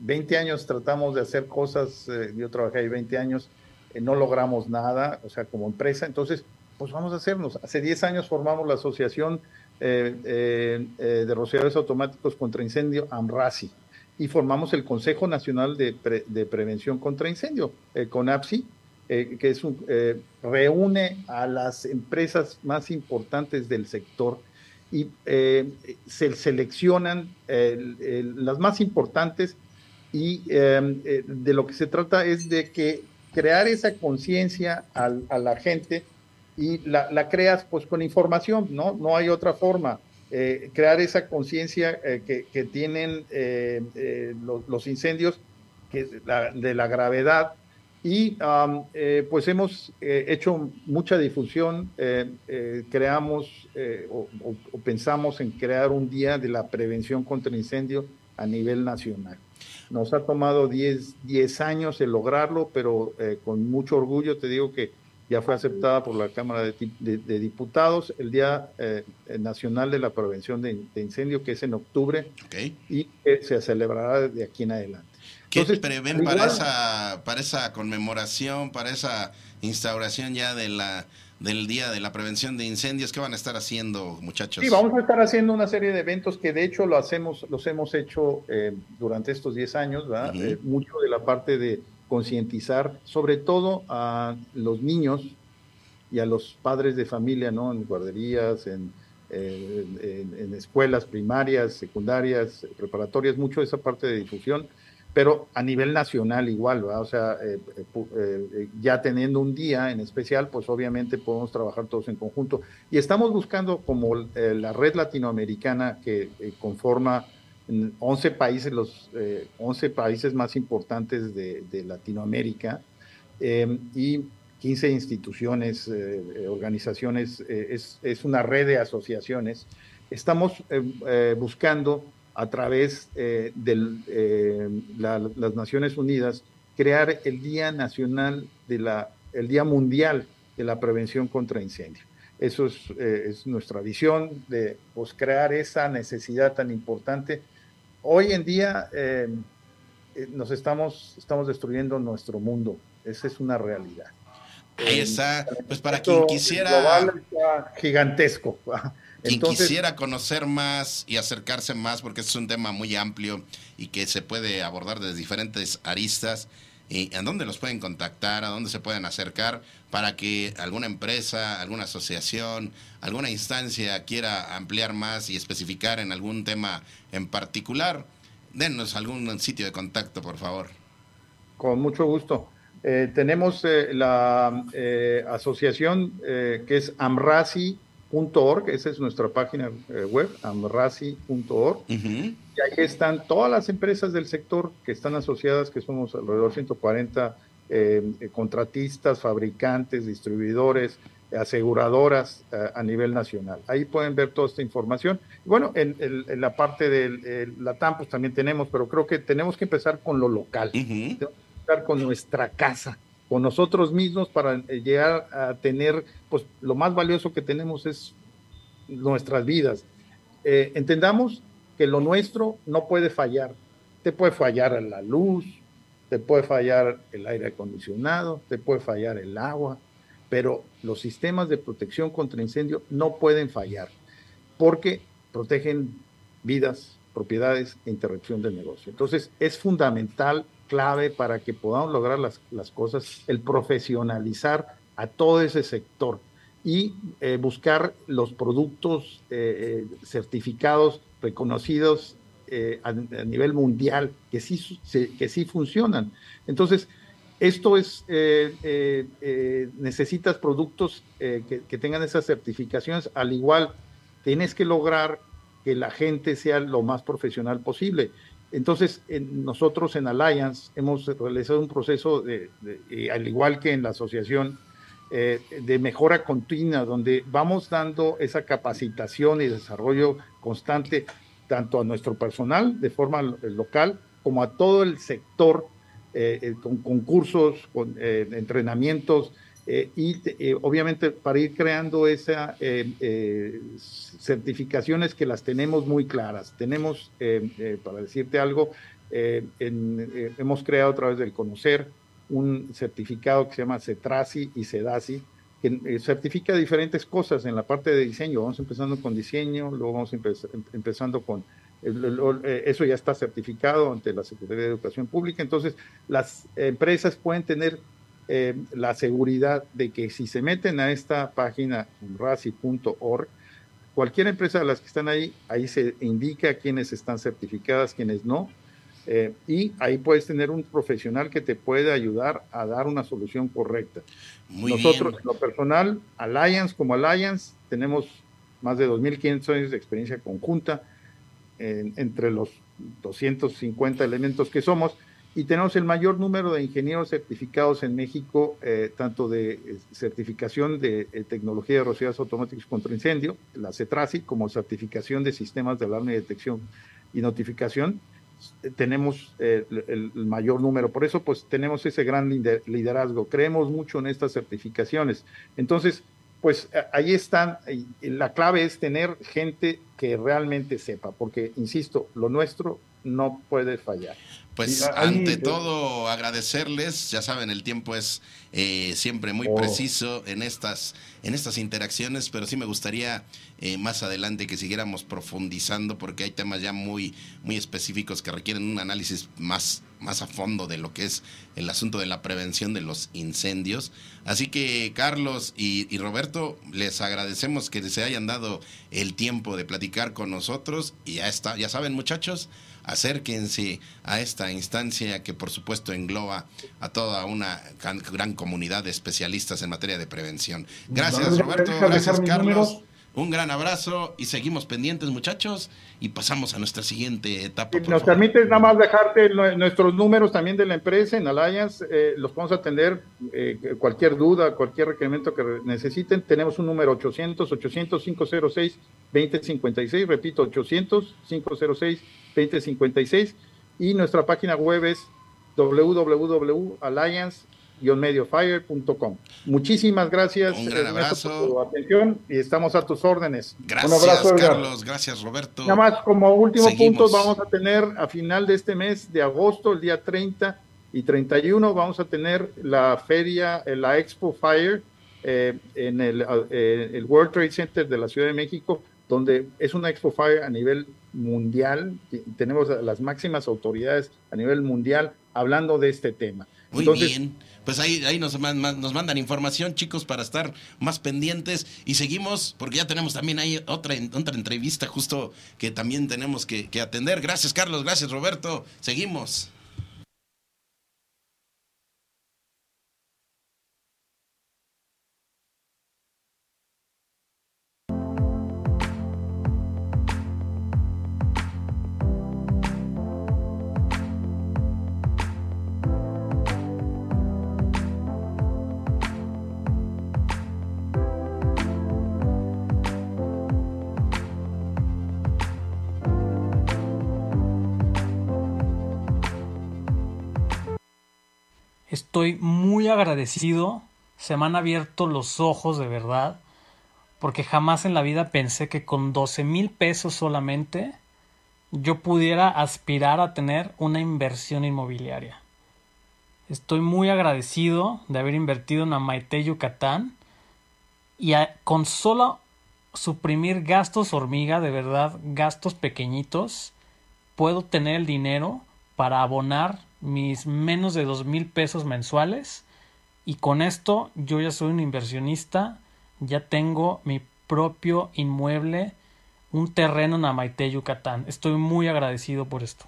20 años tratamos de hacer cosas, eh, yo trabajé ahí 20 años, eh, no logramos nada, o sea, como empresa, entonces, pues vamos a hacernos. Hace 10 años formamos la Asociación eh, de Rociadores Automáticos contra Incendio, AMRASI, y formamos el Consejo Nacional de, Prevención contra Incendio, CONAPSI, que es un, reúne a las empresas más importantes del sector y se seleccionan las más importantes y em, eh, de lo que se trata es de que crear esa conciencia a la gente y la, creas pues con información, ¿no? No hay otra forma. Eh, crear esa conciencia que, que, tienen los, incendios de la gravedad y eh, pues hemos eh, hecho mucha difusión, eh, creamos o, pensamos en crear un día de la prevención contra el incendio a nivel nacional. Nos ha tomado 10, 10 años el lograrlo, pero con mucho orgullo te digo que ya fue aceptada por la Cámara de, Diputados el Día Nacional de la Prevención de, Incendio, que es en octubre, y se celebrará de aquí en adelante. ¿Qué prevén para esa, para esa conmemoración, para esa instauración ya de la del Día de la Prevención de Incendios? ¿Qué van a estar haciendo, muchachos? Sí, vamos a estar haciendo una serie de eventos que de hecho lo hacemos, los hemos hecho eh, durante estos 10 años, ¿verdad? Eh, mucho de la parte de concientizar, sobre todo a los niños y a los padres de familia, ¿no? En guarderías, en, eh, en escuelas primarias, secundarias, preparatorias, mucho de esa parte de difusión pero a nivel nacional igual, ¿verdad? O sea, eh, eh, eh, ya teniendo un día en especial, pues obviamente podemos trabajar todos en conjunto. Y estamos buscando como la red latinoamericana que conforma 11 países, los 11 países más importantes de, Latinoamérica, y 15 instituciones, organizaciones, es, es, una red de asociaciones. Estamos buscando a través de las Naciones Unidas crear el Día Nacional de la, el Día Mundial de la Prevención contra Incendio. Eso es, eh, es nuestra visión de pues, crear esa necesidad tan importante. Hoy en día eh, eh, nos estamos, estamos destruyendo nuestro mundo. Esa es una realidad. Ahí está, pues para quien quisiera... gigantesco. Quien quisiera conocer más y acercarse más, porque es un tema muy amplio y que se puede abordar desde diferentes aristas, ¿Y ¿A dónde los pueden contactar? ¿A dónde se pueden acercar para que alguna empresa, alguna asociación, alguna instancia quiera ampliar más y especificar en algún tema en particular? Denos algún sitio de contacto, por favor. Con mucho gusto. Eh, tenemos eh, la eh, asociación que es amrasi.org, esa es nuestra página web, amrasi.org. Y ahí están todas las empresas del sector que están asociadas, que somos alrededor de 140 eh, contratistas, fabricantes, distribuidores, aseguradoras eh, a nivel nacional. Ahí pueden ver toda esta información. Bueno, en, la parte de la TAM pues también tenemos, pero creo que tenemos que empezar con lo local, empezar con nuestra casa, con nosotros mismos para eh, llegar a tener, pues lo más valioso que tenemos es nuestras vidas. entendamos que lo nuestro no puede fallar. Te puede fallar la luz, te puede fallar el aire acondicionado, te puede fallar el agua, pero los sistemas de protección contra incendio no pueden fallar porque protegen vidas, propiedades e interrupción del negocio. Entonces es fundamental, clave para que podamos lograr las, las cosas, el profesionalizar a todo ese sector y eh, buscar los productos eh, eh, certificados reconocidos eh, a, nivel mundial que sí, que sí funcionan. Entonces, esto es, necesitas productos que, tengan esas certificaciones, al igual tienes que lograr que la gente sea lo más profesional posible. Entonces, nosotros en Alliance hemos realizado un proceso, de, al igual que en la asociación, de mejora continua, donde vamos dando esa capacitación y desarrollo constante tanto a nuestro personal de forma local como a todo el sector eh, eh, con concursos, con eh, entrenamientos y obviamente para ir creando esas certificaciones que las tenemos muy claras. Tenemos, para decirte algo, hemos creado a través del conocer un certificado que se llama CETRASI y CEDASI, que eh, certifica diferentes cosas en la parte de diseño. Vamos empezando con diseño, luego vamos em, empezando con... Eh, eso ya está certificado ante la Secretaría de Educación Pública. Entonces, las empresas pueden tener eh, la seguridad de que si se meten a esta página rasi.org, cualquier empresa de las que están ahí, ahí se indica quiénes están certificadas, quiénes no, eh, y ahí puedes tener un profesional que te puede ayudar a dar una solución correcta. Nosotros, en lo personal, Alliance como Alliance, tenemos más de 2.500 años de experiencia conjunta entre los 250 elementos que somos y tenemos el mayor número de ingenieros certificados en México, eh, tanto de eh, certificación de tecnología de rociadas automáticas contra incendio, la CETRASI, como certificación de sistemas de alarma y detección y notificación tenemos eh, el, mayor número. Por eso, pues tenemos ese gran liderazgo. Creemos mucho en estas certificaciones. Entonces, pues ahí están. La clave es tener gente que realmente sepa, porque, insisto, lo nuestro no puede fallar. Pues ante todo agradecerles, ya saben, el tiempo es eh, siempre muy oh. preciso en estas, en estas interacciones, pero sí me gustaría eh, más adelante que siguiéramos profundizando porque hay temas ya muy, muy específicos que requieren un análisis más, más a fondo de lo que es el asunto de la prevención de los incendios. Así que Carlos y, y Roberto, les agradecemos que se hayan dado el tiempo de platicar con nosotros y ya está, ya saben muchachos, acérquense a esta instancia que por supuesto engloba a toda una gran comunidad de especialistas en materia de prevención. Gracias Roberto, gracias Carlos. Un gran abrazo y seguimos pendientes, muchachos, y pasamos a nuestra siguiente etapa. Si nos permite nada más dejarte nuestros números también de la empresa en Alliance, eh, los podemos atender eh, cualquier duda, cualquier requerimiento que necesiten. Tenemos un número 800 800 506 2056, repito, 800 506 2056 y nuestra página web es www.alliance mediofire.com. Muchísimas gracias Un gran abrazo. por tu atención y estamos a tus órdenes. Gracias, Un abrazo, Carlos. Gracias, Roberto. Nada más, como último punto, vamos a tener a final de este mes de agosto, el día 30 y 31, vamos a tener la feria, la Expo Fire eh, en el, eh, el World Trade Center de la Ciudad de México, donde es una Expo Fire a nivel mundial. Tenemos las máximas autoridades a nivel mundial hablando de este tema. Muy bien pues ahí, ahí nos, nos mandan información, chicos, para estar más pendientes. Y seguimos, porque ya tenemos también ahí otra, otra entrevista justo que también tenemos que, que atender. Gracias, Carlos. Gracias, Roberto. Seguimos. Estoy muy agradecido. Se me han abierto los ojos de verdad. Porque jamás en la vida pensé que con 12 mil pesos solamente yo pudiera aspirar a tener una inversión inmobiliaria. Estoy muy agradecido de haber invertido en Amaite Yucatán y con solo suprimir gastos hormiga, de verdad, gastos pequeñitos, puedo tener el dinero para abonar mis menos de dos mil pesos mensuales y con esto yo ya soy un inversionista, ya tengo mi propio inmueble, un terreno en Amaite, Yucatán. Estoy muy agradecido por esto.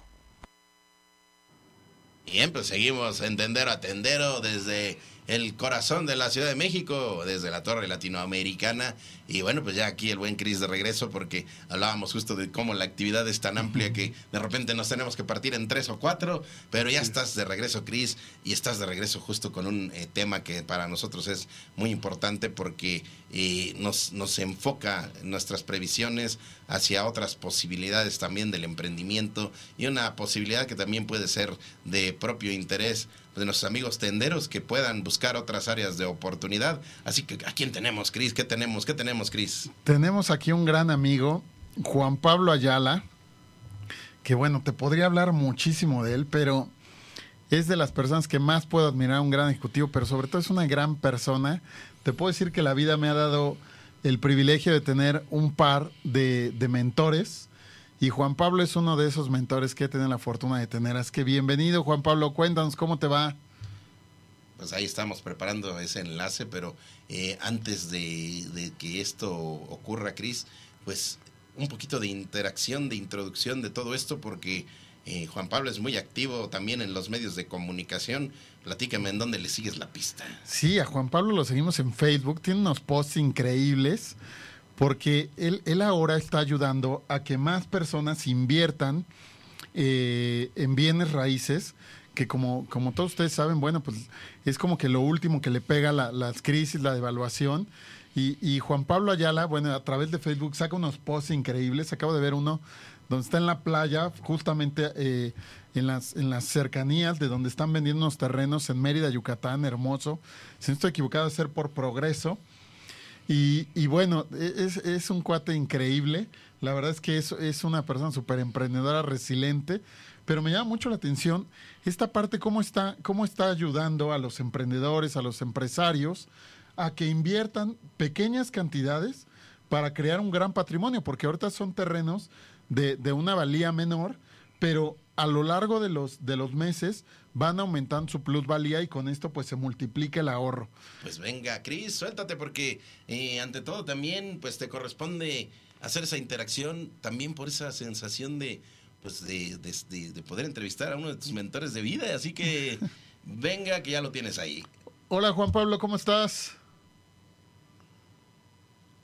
Bien, pues seguimos en Tendero a Tendero desde el corazón de la Ciudad de México, desde la Torre Latinoamericana. Y bueno, pues ya aquí el buen Cris de regreso, porque hablábamos justo de cómo la actividad es tan amplia que de repente nos tenemos que partir en tres o cuatro, pero ya estás de regreso, Cris, y estás de regreso justo con un eh, tema que para nosotros es muy importante porque eh, nos, nos enfoca nuestras previsiones hacia otras posibilidades también del emprendimiento y una posibilidad que también puede ser de propio interés de nuestros amigos tenderos que puedan buscar otras áreas de oportunidad. Así que, ¿a quién tenemos, Cris? ¿Qué tenemos? ¿Qué tenemos, Cris? Tenemos aquí un gran amigo, Juan Pablo Ayala, que bueno, te podría hablar muchísimo de él, pero es de las personas que más puedo admirar, un gran ejecutivo, pero sobre todo es una gran persona. Te puedo decir que la vida me ha dado el privilegio de tener un par de, de mentores y Juan Pablo es uno de esos mentores que he tenido la fortuna de tener. Así que bienvenido, Juan Pablo. Cuéntanos cómo te va. Pues ahí estamos preparando ese enlace, pero eh, antes de, que esto ocurra, Cris, pues un poquito de interacción, de introducción de todo esto, porque eh, Juan Pablo es muy activo también en los medios de comunicación. Platícame en dónde le sigues la pista. Sí, a Juan Pablo lo seguimos en Facebook, tiene unos posts increíbles porque él, él ahora está ayudando a que más personas inviertan eh, en bienes raíces, que como, como todos ustedes saben, bueno, pues es como que lo último que le pega la, las crisis, la devaluación. Y, y, Juan Pablo Ayala, bueno, a través de Facebook saca unos posts increíbles. Acabo de ver uno donde está en la playa, justamente eh, en, las, en las cercanías de donde están vendiendo unos terrenos en Mérida, Yucatán, hermoso. Si no estoy equivocado, a ser por progreso. Y, bueno, e, es, un cuate increíble. La verdad es que es, es una persona súper emprendedora, resiliente. Pero me llama mucho la atención esta parte, cómo está, cómo está ayudando a los emprendedores, a los empresarios, a que inviertan pequeñas cantidades para crear un gran patrimonio, porque ahorita son terrenos de, de una valía menor, pero a lo largo de los, de los meses van aumentando su plusvalía y con esto pues se multiplica el ahorro. Pues venga, Cris, suéltate porque eh, ante todo también pues te corresponde hacer esa interacción también por esa sensación de pues de, de, poder entrevistar a uno de tus mentores de vida, así que venga que ya lo tienes ahí. Hola Juan Pablo, ¿cómo estás?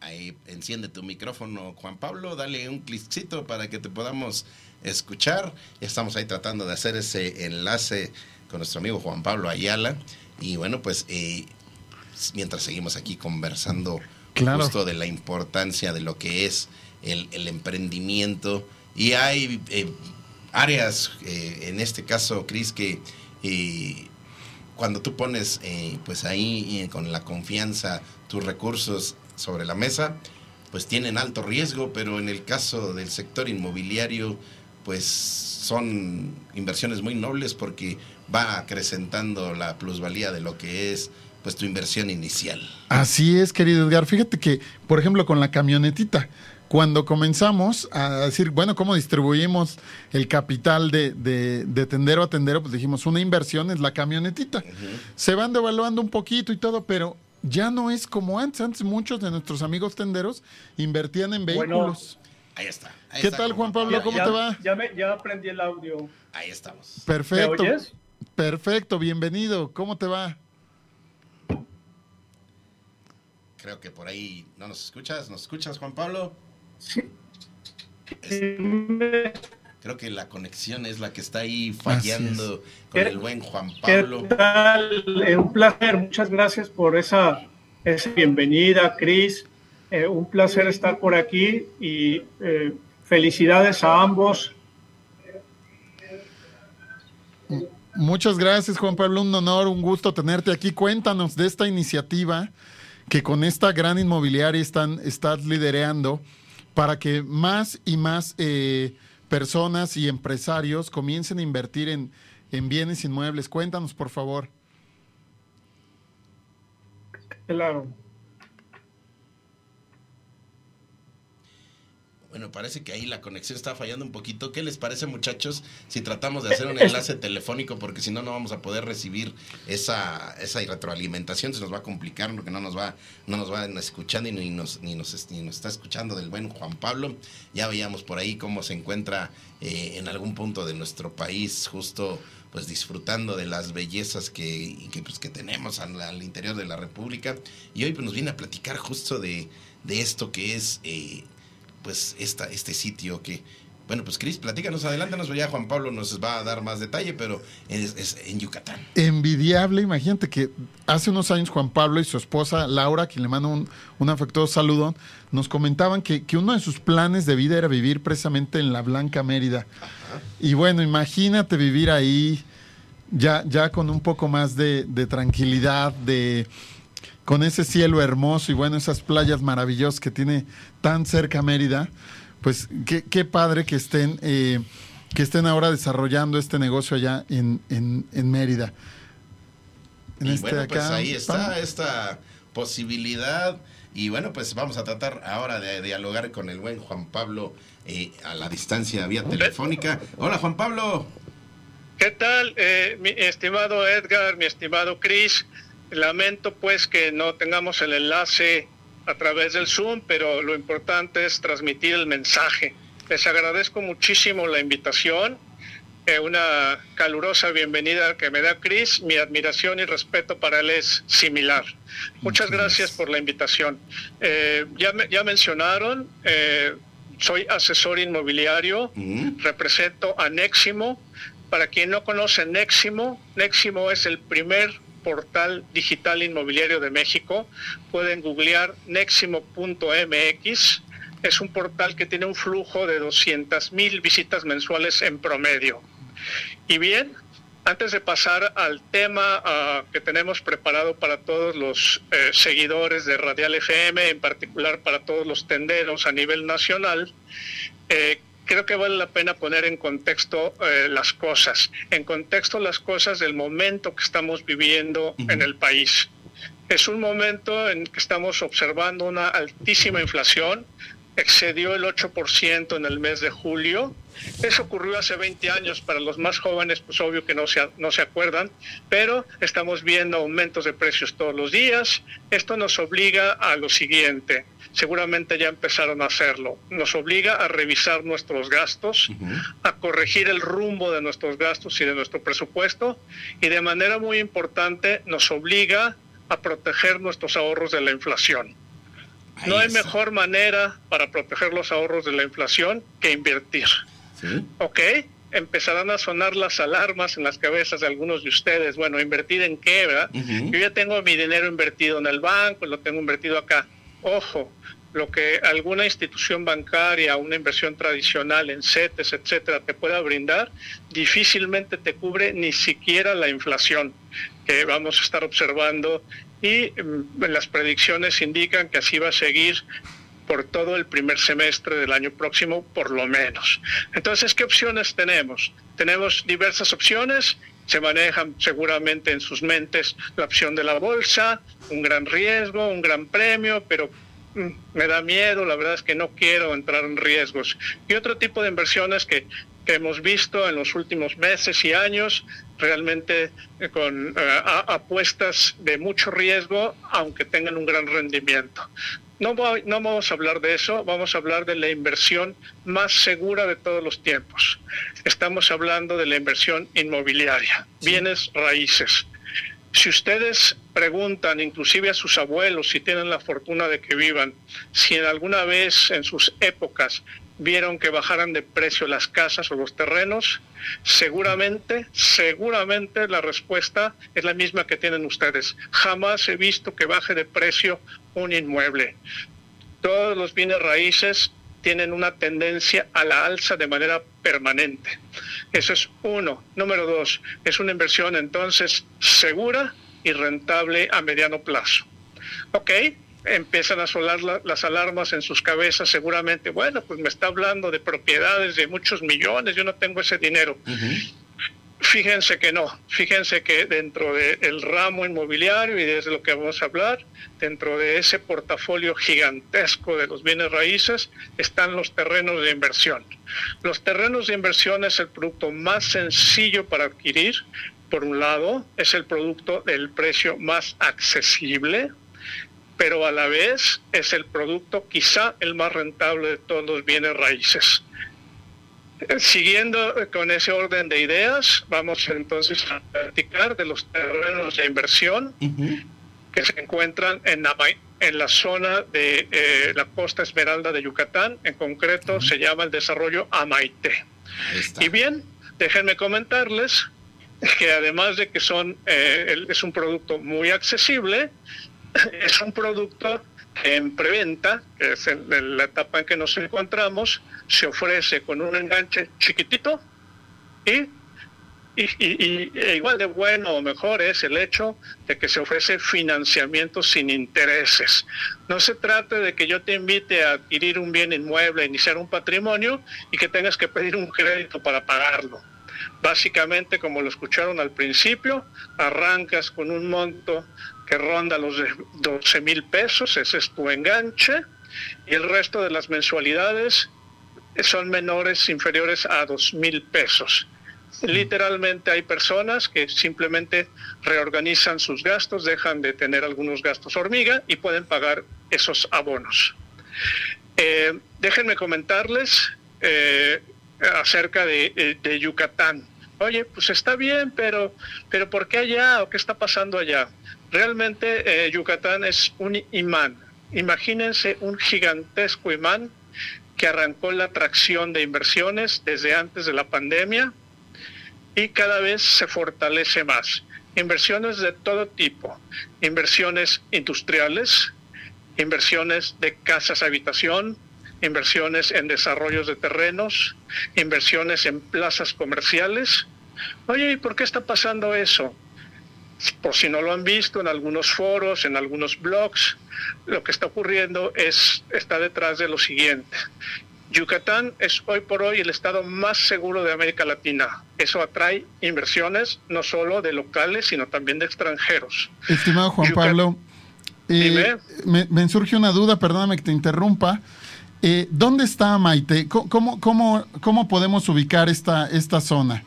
Ahí enciende tu micrófono, Juan Pablo, dale un cliccito para que te podamos escuchar. Estamos ahí tratando de hacer ese enlace con nuestro amigo Juan Pablo Ayala. Y bueno, pues eh, mientras seguimos aquí conversando Claro. justo de la importancia de lo que es el, el emprendimiento. Y hay eh, áreas, eh, en este caso, Cris, que cuando tú pones pues ahí con la confianza tus recursos sobre la mesa, pues tienen alto riesgo, pero en el caso del sector inmobiliario, pues son inversiones muy nobles porque va acrecentando la plusvalía de lo que es pues tu inversión inicial. Así es, querido Edgar. Fíjate que, por ejemplo, con la camionetita, cuando comenzamos a decir, bueno, ¿cómo distribuimos el capital de, de, de tendero a tendero? Pues dijimos, una inversión es la camionetita. Se van devaluando un poquito y todo, pero ya no es como antes. Antes muchos de nuestros amigos tenderos invertían en Bueno, vehículos. Ahí está. ahí ¿Qué está, tal, Juan Pablo? Ya- ¿Cómo ya- te va? Ya, me- ya aprendí el audio. Ahí estamos. Perfecto. ¿Me oyes? Perfecto, bienvenido. ¿Cómo te va? Creo que por ahí no nos escuchas. ¿Nos escuchas, Juan Pablo? Sí. Es- creo que la conexión es la que está ahí fallando con ¿Qué- el buen Juan ¿Qué Pablo. tal? Eh, un placer, muchas gracias por esa, esa bienvenida, Cris. Eh, un placer estar por aquí y eh, felicidades a ambos. Muchas gracias, Juan Pablo. Un honor, un gusto tenerte aquí. Cuéntanos de esta iniciativa que con esta gran inmobiliaria están, estás liderando para que más y más eh, personas y empresarios comiencen a invertir en, en bienes inmuebles. Cuéntanos, por favor. Claro. Bueno, parece que ahí la conexión está fallando un poquito. ¿Qué les parece, muchachos, si tratamos de hacer un enlace telefónico? Porque si no, no vamos a poder recibir esa, esa retroalimentación. Se nos va a complicar porque no nos va, no nos van escuchando y ni nos, ni, nos, ni nos está escuchando del buen Juan Pablo. Ya veíamos por ahí cómo se encuentra eh, en algún punto de nuestro país, justo pues disfrutando de las bellezas que, que, pues, que tenemos al, al, interior de la República. Y hoy pues, nos viene a platicar justo de, de esto que es... Eh, pues esta, este sitio que, bueno, pues Cris, platícanos, adelántanos, ya Juan Pablo nos va a dar más detalle, pero es, es, en Yucatán. Envidiable, imagínate que hace unos años Juan Pablo y su esposa Laura, quien le mando un, un afectuoso saludo, nos comentaban que, que, uno de sus planes de vida era vivir precisamente en la Blanca Mérida. Ajá. Y bueno, imagínate vivir ahí ya, ya con un poco más de, de tranquilidad, de con ese cielo hermoso y bueno, esas playas maravillosas que tiene tan cerca Mérida, pues qué, qué padre que estén, eh, que estén ahora desarrollando este negocio allá en, en, en Mérida. En y este bueno, acá, pues ahí está esta posibilidad. Y bueno, pues vamos a tratar ahora de dialogar con el buen Juan Pablo eh, a la distancia vía telefónica. Hola Juan Pablo. ¿Qué tal, eh, mi estimado Edgar, mi estimado Chris? Lamento pues que no tengamos el enlace a través del Zoom, pero lo importante es transmitir el mensaje. Les agradezco muchísimo la invitación, eh, una calurosa bienvenida que me da Chris, mi admiración y respeto para él es similar. Muchas gracias por la invitación. Eh, ya, me, ya mencionaron, eh, soy asesor inmobiliario, mm. represento a Neximo. Para quien no conoce Neximo, Neximo es el primer portal digital inmobiliario de México. Pueden googlear neximo.mx. Es un portal que tiene un flujo de 200 mil visitas mensuales en promedio. Y bien, antes de pasar al tema uh, que tenemos preparado para todos los eh, seguidores de Radial FM, en particular para todos los tenderos a nivel nacional, eh, creo que vale la pena poner en contexto eh, las cosas, en contexto las cosas del momento que estamos viviendo uh -huh. en el país. Es un momento en que estamos observando una altísima inflación, excedió el 8% en el mes de julio. Eso ocurrió hace 20 años, para los más jóvenes, pues obvio que no se, no se acuerdan, pero estamos viendo aumentos de precios todos los días. Esto nos obliga a lo siguiente, seguramente ya empezaron a hacerlo. Nos obliga a revisar nuestros gastos, uh -huh. a corregir el rumbo de nuestros gastos y de nuestro presupuesto, y de manera muy importante nos obliga a proteger nuestros ahorros de la inflación. No hay mejor manera para proteger los ahorros de la inflación que invertir. ¿Ok? Empezarán a sonar las alarmas en las cabezas de algunos de ustedes. Bueno, ¿invertir en qué, verdad? Yo ya tengo mi dinero invertido en el banco, lo tengo invertido acá. Ojo, lo que alguna institución bancaria, una inversión tradicional en CETES, etcétera, te pueda brindar, difícilmente te cubre ni siquiera la inflación que vamos a estar observando y mm, las predicciones indican que así va a seguir por todo el primer semestre del año próximo, por lo menos. Entonces, ¿qué opciones tenemos? Tenemos diversas opciones, se manejan seguramente en sus mentes la opción de la bolsa, un gran riesgo, un gran premio, pero me da miedo, la verdad es que no quiero entrar en riesgos. Y otro tipo de inversiones que, que hemos visto en los últimos meses y años realmente eh, con eh, apuestas de mucho riesgo, aunque tengan un gran rendimiento. No, no vamos a hablar de eso, vamos a hablar de la inversión más segura de todos los tiempos. Estamos hablando de la inversión inmobiliaria, bienes raíces. Si ustedes preguntan, inclusive a sus abuelos, si tienen la fortuna de que vivan, si en alguna vez en sus épocas vieron que bajaran de precio las casas o los terrenos, seguramente, seguramente la respuesta es la misma que tienen ustedes. Jamás he visto que baje de precio un inmueble. Todos los bienes raíces tienen una tendencia a la alza de manera permanente. Eso es uno. Número dos, es una inversión entonces segura y rentable a mediano plazo. ¿Ok? empiezan a sonar las alarmas en sus cabezas seguramente, bueno, pues me está hablando de propiedades de muchos millones, yo no tengo ese dinero. Fíjense que no, fíjense que dentro del ramo inmobiliario y desde lo que vamos a hablar, dentro de ese portafolio gigantesco de los bienes raíces, están los terrenos de inversión. Los terrenos de inversión es el producto más sencillo para adquirir. Por un lado, es el producto del precio más accesible, pero a la vez es el producto quizá el más rentable de todos los bienes raíces. Eh, siguiendo con ese orden de ideas, vamos entonces a platicar de los terrenos de inversión que se encuentran en la, en la zona de eh, la costa esmeralda de Yucatán, en concreto se llama el desarrollo Amaite. Y bien, déjenme comentarles que además de que son, eh, es un producto muy accesible, es un producto en preventa, que es en, la etapa en que nos encontramos, se ofrece con un enganche chiquitito y, y, e igual de bueno o mejor es el hecho de que se ofrece financiamiento sin intereses. No se trata de que yo te invite a adquirir un bien inmueble, iniciar un patrimonio y que tengas que pedir un crédito para pagarlo. Básicamente, como lo escucharon al principio, arrancas con un monto que ronda los 12 mil pesos, ese es tu enganche, y el resto de las mensualidades son menores, inferiores a 2 mil pesos. Literalmente hay personas que simplemente reorganizan sus gastos, dejan de tener algunos gastos hormiga y pueden pagar esos abonos. Eh, déjenme comentarles eh, acerca de, de, Yucatán. Oye, pues está bien, pero, pero ¿por qué allá o qué está pasando allá? Realmente eh, Yucatán es un imán. Imagínense un gigantesco imán que arrancó la atracción de inversiones desde antes de la pandemia y cada vez se fortalece más. Inversiones de todo tipo, inversiones industriales, inversiones de casas habitación, inversiones en desarrollos de terrenos, inversiones en plazas comerciales. Oye, ¿y por qué está pasando eso? por si no lo han visto en algunos foros, en algunos blogs, lo que está ocurriendo es, está detrás de lo siguiente. Yucatán es hoy por hoy el estado más seguro de América Latina. Eso atrae inversiones no solo de locales, sino también de extranjeros. Estimado Juan Pablo, eh, me, surge una duda, perdóname que te interrumpa. Eh, ¿Dónde está Maite? ¿Cómo, podemos ubicar esta, zona?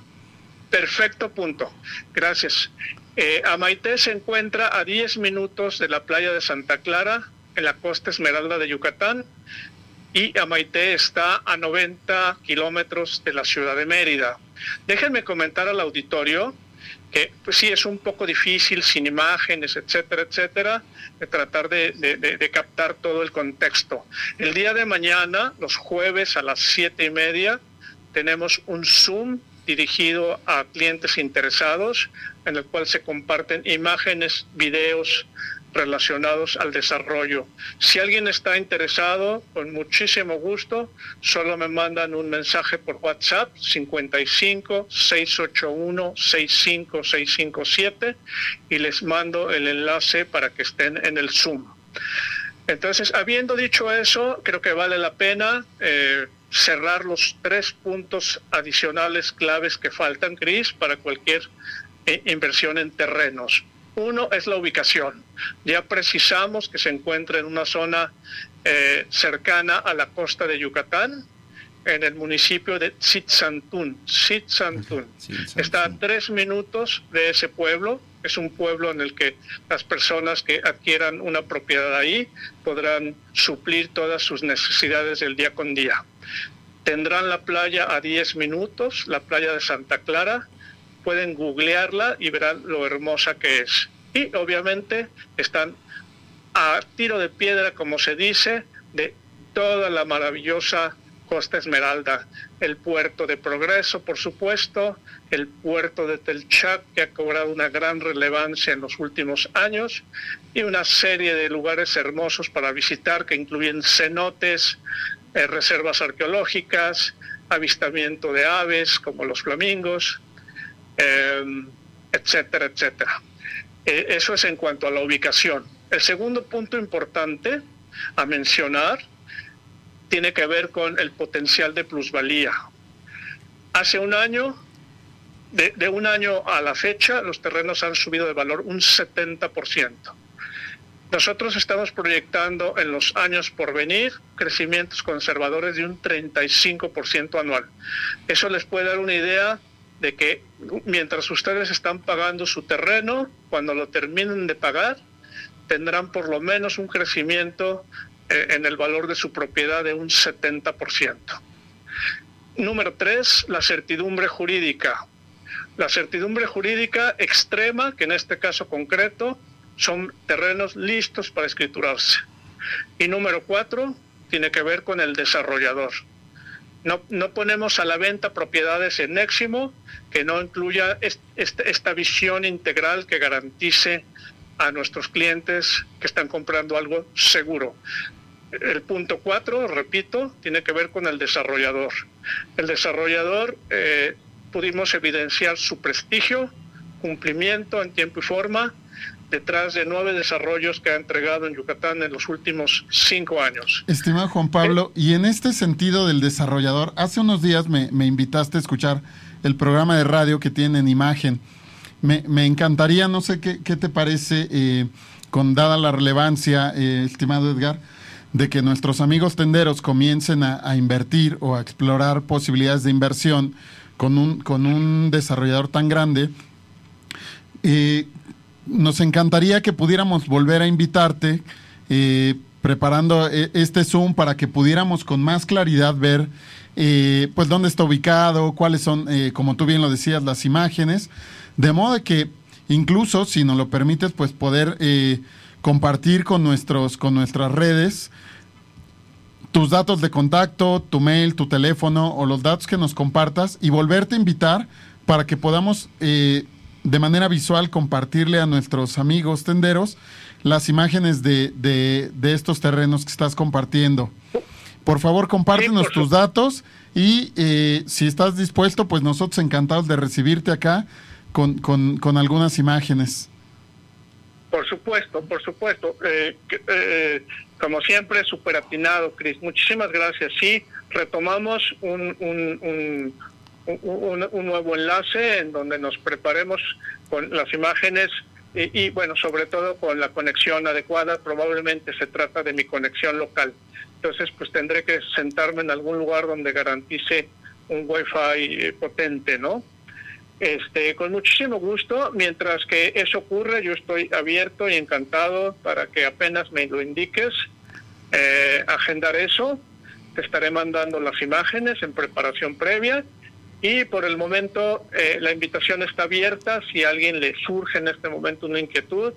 Perfecto punto. Gracias. Eh, Amaité se encuentra a 10 minutos de la playa de Santa Clara, en la costa esmeralda de Yucatán, y Amaité está a 90 kilómetros de la ciudad de Mérida. Déjenme comentar al auditorio que pues sí es un poco difícil sin imágenes, etcétera, etcétera, de tratar de, de, captar todo el contexto. El día de mañana, los jueves a las siete y media, tenemos un Zoom dirigido a clientes interesados, en el cual se comparten imágenes, videos, relacionados al desarrollo. Si alguien está interesado, con muchísimo gusto, solo me mandan un mensaje por WhatsApp 55 681 65657 y les mando el enlace para que estén en el Zoom. Entonces, habiendo dicho eso, creo que vale la pena eh, cerrar los tres puntos adicionales claves que faltan, Cris, para cualquier eh, inversión en terrenos. Uno es la ubicación. Ya precisamos que se encuentra en una zona eh, cercana a la costa de Yucatán, en el municipio de Tsitzantún. Tsitzantún. Está a tres minutos de ese pueblo. Es un pueblo en el que las personas que adquieran una propiedad ahí podrán suplir todas sus necesidades del día con día. Tendrán la playa a 10 minutos, la playa de Santa Clara, pueden googlearla y verán lo hermosa que es. Y obviamente están a tiro de piedra, como se dice, de toda la maravillosa Costa Esmeralda, el puerto de Progreso, por supuesto, el puerto de Telchac, que ha cobrado una gran relevancia en los últimos años, y una serie de lugares hermosos para visitar que incluyen cenotes, eh, reservas arqueológicas, avistamiento de aves como los flamingos, Em, etcétera, etcétera. E, eso es en cuanto a la ubicación. El segundo punto importante a mencionar tiene que ver con el potencial de plusvalía. Hace un año, de, de, un año a la fecha, los terrenos han subido de valor un 70%. Nosotros estamos proyectando en los años por venir crecimientos conservadores de un 35% anual. Eso les puede dar una idea de que mientras ustedes están pagando su terreno, cuando lo terminen de pagar, tendrán por lo menos un crecimiento eh, en el valor de su propiedad de un 70%. Número tres, la certidumbre jurídica. La certidumbre jurídica extrema, que en este caso concreto son terrenos listos para escriturarse. Y número cuatro, tiene que ver con el desarrollador. No, no ponemos a la venta propiedades en Éximo que no incluya esta visión integral que garantice a nuestros clientes que están comprando algo seguro. El punto cuatro, repito, tiene que ver con el desarrollador. El desarrollador eh, pudimos evidenciar su prestigio, cumplimiento en tiempo y forma, detrás de nueve desarrollos que ha entregado en Yucatán en los últimos cinco años. Estimado Juan Pablo, y en este sentido del desarrollador, hace unos días me, invitaste a escuchar el programa de radio que tiene en imagen. Me, encantaría, no sé qué, te parece, eh, con dada la relevancia, eh, estimado Edgar, de que nuestros amigos tenderos comiencen a, invertir o a explorar posibilidades de inversión con un, con un desarrollador tan grande. Eh, nos encantaría que pudiéramos volver a invitarte eh, preparando eh, este Zoom para que pudiéramos con más claridad ver eh, pues dónde está ubicado, cuáles son, como tú bien lo decías, las imágenes, de modo que incluso, si nos lo permites, pues poder compartir con, nuestros, con nuestras redes tus datos de contacto, tu mail, tu teléfono o los datos que nos compartas y volverte a invitar para que podamos de manera visual compartirle a nuestros amigos tenderos las imágenes de, de, estos terrenos que estás compartiendo. Por favor, compártenos tus datos y eh, si estás dispuesto, pues nosotros encantados de recibirte acá con, con, algunas imágenes. Por supuesto, por supuesto. Eh, eh, como siempre, súper atinado, Cris. Muchísimas gracias. Sí, retomamos un, un un, nuevo enlace en donde nos preparemos con las imágenes y, bueno, sobre todo con la conexión adecuada. Probablemente se trata de mi conexión local. Entonces, pues tendré que sentarme en algún lugar donde garantice un wifi eh, potente, ¿no? Este, con muchísimo gusto. Mientras que eso ocurre, yo estoy abierto y encantado para que apenas me lo indiques, eh, agendar eso. Te estaré mandando las imágenes en preparación previa Y por el momento eh, la invitación está abierta. Si a alguien le surge en este momento una inquietud,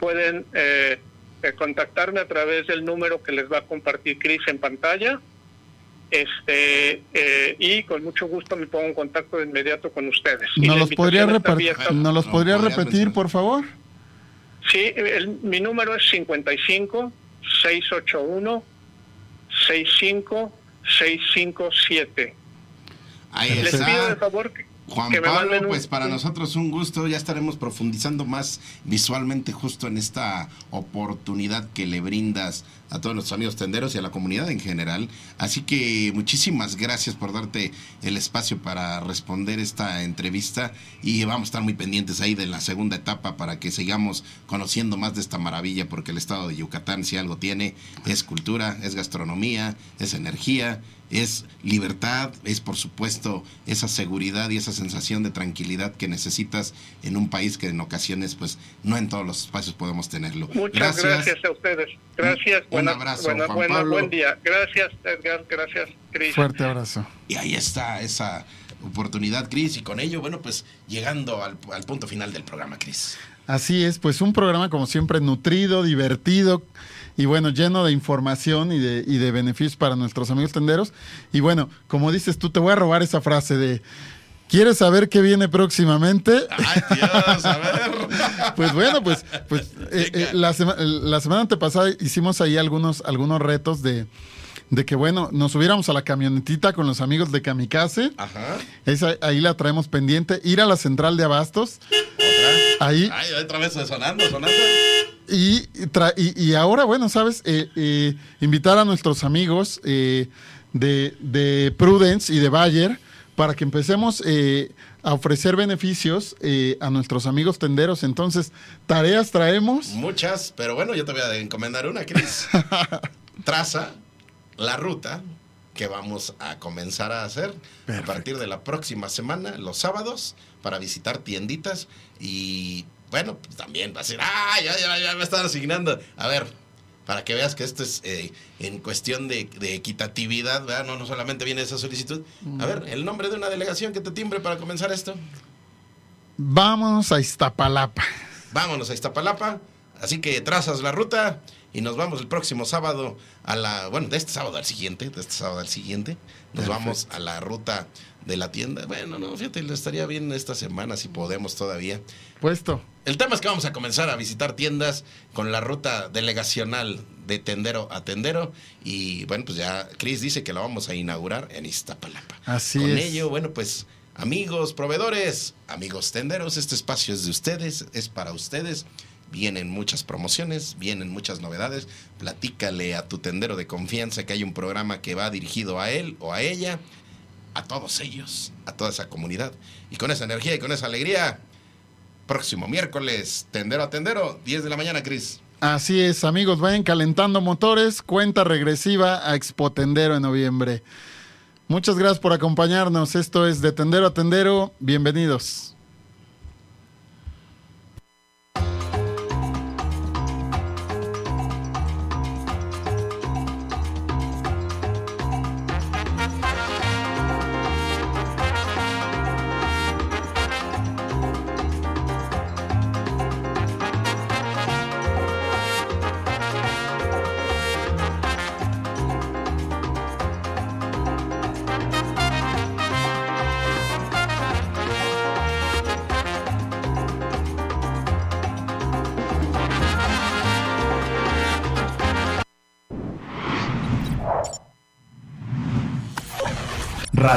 pueden eh, eh, contactarme a través del número que les va a compartir Cris en pantalla. Este, y con mucho gusto me pongo en contacto de inmediato con ustedes. ¿No los podría, ¿no los podría repetir, por favor? Sí, mi número es 55 681 65 657. Ahí Les pido de favor que Juan Pablo, pues para nosotros un gusto, ya estaremos profundizando más visualmente justo en esta oportunidad que le brindas a todos nuestros amigos tenderos y a la comunidad en general. Así que muchísimas gracias por darte el espacio para responder esta entrevista y vamos a estar muy pendientes ahí de la segunda etapa para que sigamos conociendo más de esta maravilla porque el estado de Yucatán si algo tiene es cultura, es gastronomía, es energía es libertad, es por supuesto esa seguridad y esa sensación de tranquilidad que necesitas en un país que en ocasiones pues no en todos los espacios podemos tenerlo. Muchas gracias, a ustedes. Gracias. Un, abrazo. buen día. Gracias, Edgar. Gracias, Cris. Fuerte abrazo. Y ahí está esa oportunidad, Cris, y con ello, bueno, pues llegando al, al punto final del programa, Cris. Así es, pues un programa como siempre nutrido, divertido y bueno, lleno de información y de, y de beneficios para nuestros amigos tenderos. Y bueno, como dices tú, te voy a robar esa frase de... ¿Quieres saber qué viene próximamente? Ay, Dios, a ver. pues bueno, pues, pues eh, eh, la, la, semana antepasada hicimos ahí algunos, algunos retos de, de que, bueno, nos subiéramos a la camionetita con los amigos de Kamikaze. Ajá. Esa, ahí la traemos pendiente. Ir a la central de Abastos. ¿Otra? Ahí. Ay, otra vez sonando, sonando. Y, y, ahora, bueno, ¿sabes? Eh, eh, invitar a nuestros amigos eh, de, Prudence y de Bayer para que empecemos a ofrecer beneficios a nuestros amigos tenderos. Entonces, tareas traemos. Muchas, pero bueno, yo te voy a encomendar una, Cris. Traza la ruta que vamos a comenzar a hacer a partir de la próxima semana, los sábados, para visitar tienditas y bueno, pues también va a ser, ah, ya, ya, ya me están asignando. A ver, para que veas que esto es eh, en cuestión de, equitatividad, ¿verdad? No, no solamente viene esa solicitud. A ver, el nombre de una delegación que te timbre para comenzar esto. Vámonos a Iztapalapa. Vámonos a Iztapalapa. Así que trazas la ruta y nos vamos el próximo sábado a la, bueno, de este sábado al siguiente, de este sábado al siguiente, nos vamos a la ruta de la tienda. Bueno, no, fíjate, estaría bien esta semana si podemos todavía. Puesto. El tema es que vamos a comenzar a visitar tiendas con la ruta delegacional de tendero a tendero. Y bueno, pues ya Chris dice que la vamos a inaugurar en Iztapalapa. Así con es. Con ello, bueno, pues amigos proveedores, amigos tenderos, este espacio es de ustedes, es para ustedes. Vienen muchas promociones, vienen muchas novedades. Platícale a tu tendero de confianza que hay un programa que va dirigido a él o a ella, a todos ellos, a toda esa comunidad. Y con esa energía y con esa alegría, próximo miércoles, tendero a tendero, 10 de la mañana, Cris. Así es, amigos, vayan calentando motores, cuenta regresiva a Expo Tendero en noviembre. Muchas gracias por acompañarnos. Esto es de Tendero a Tendero. Bienvenidos.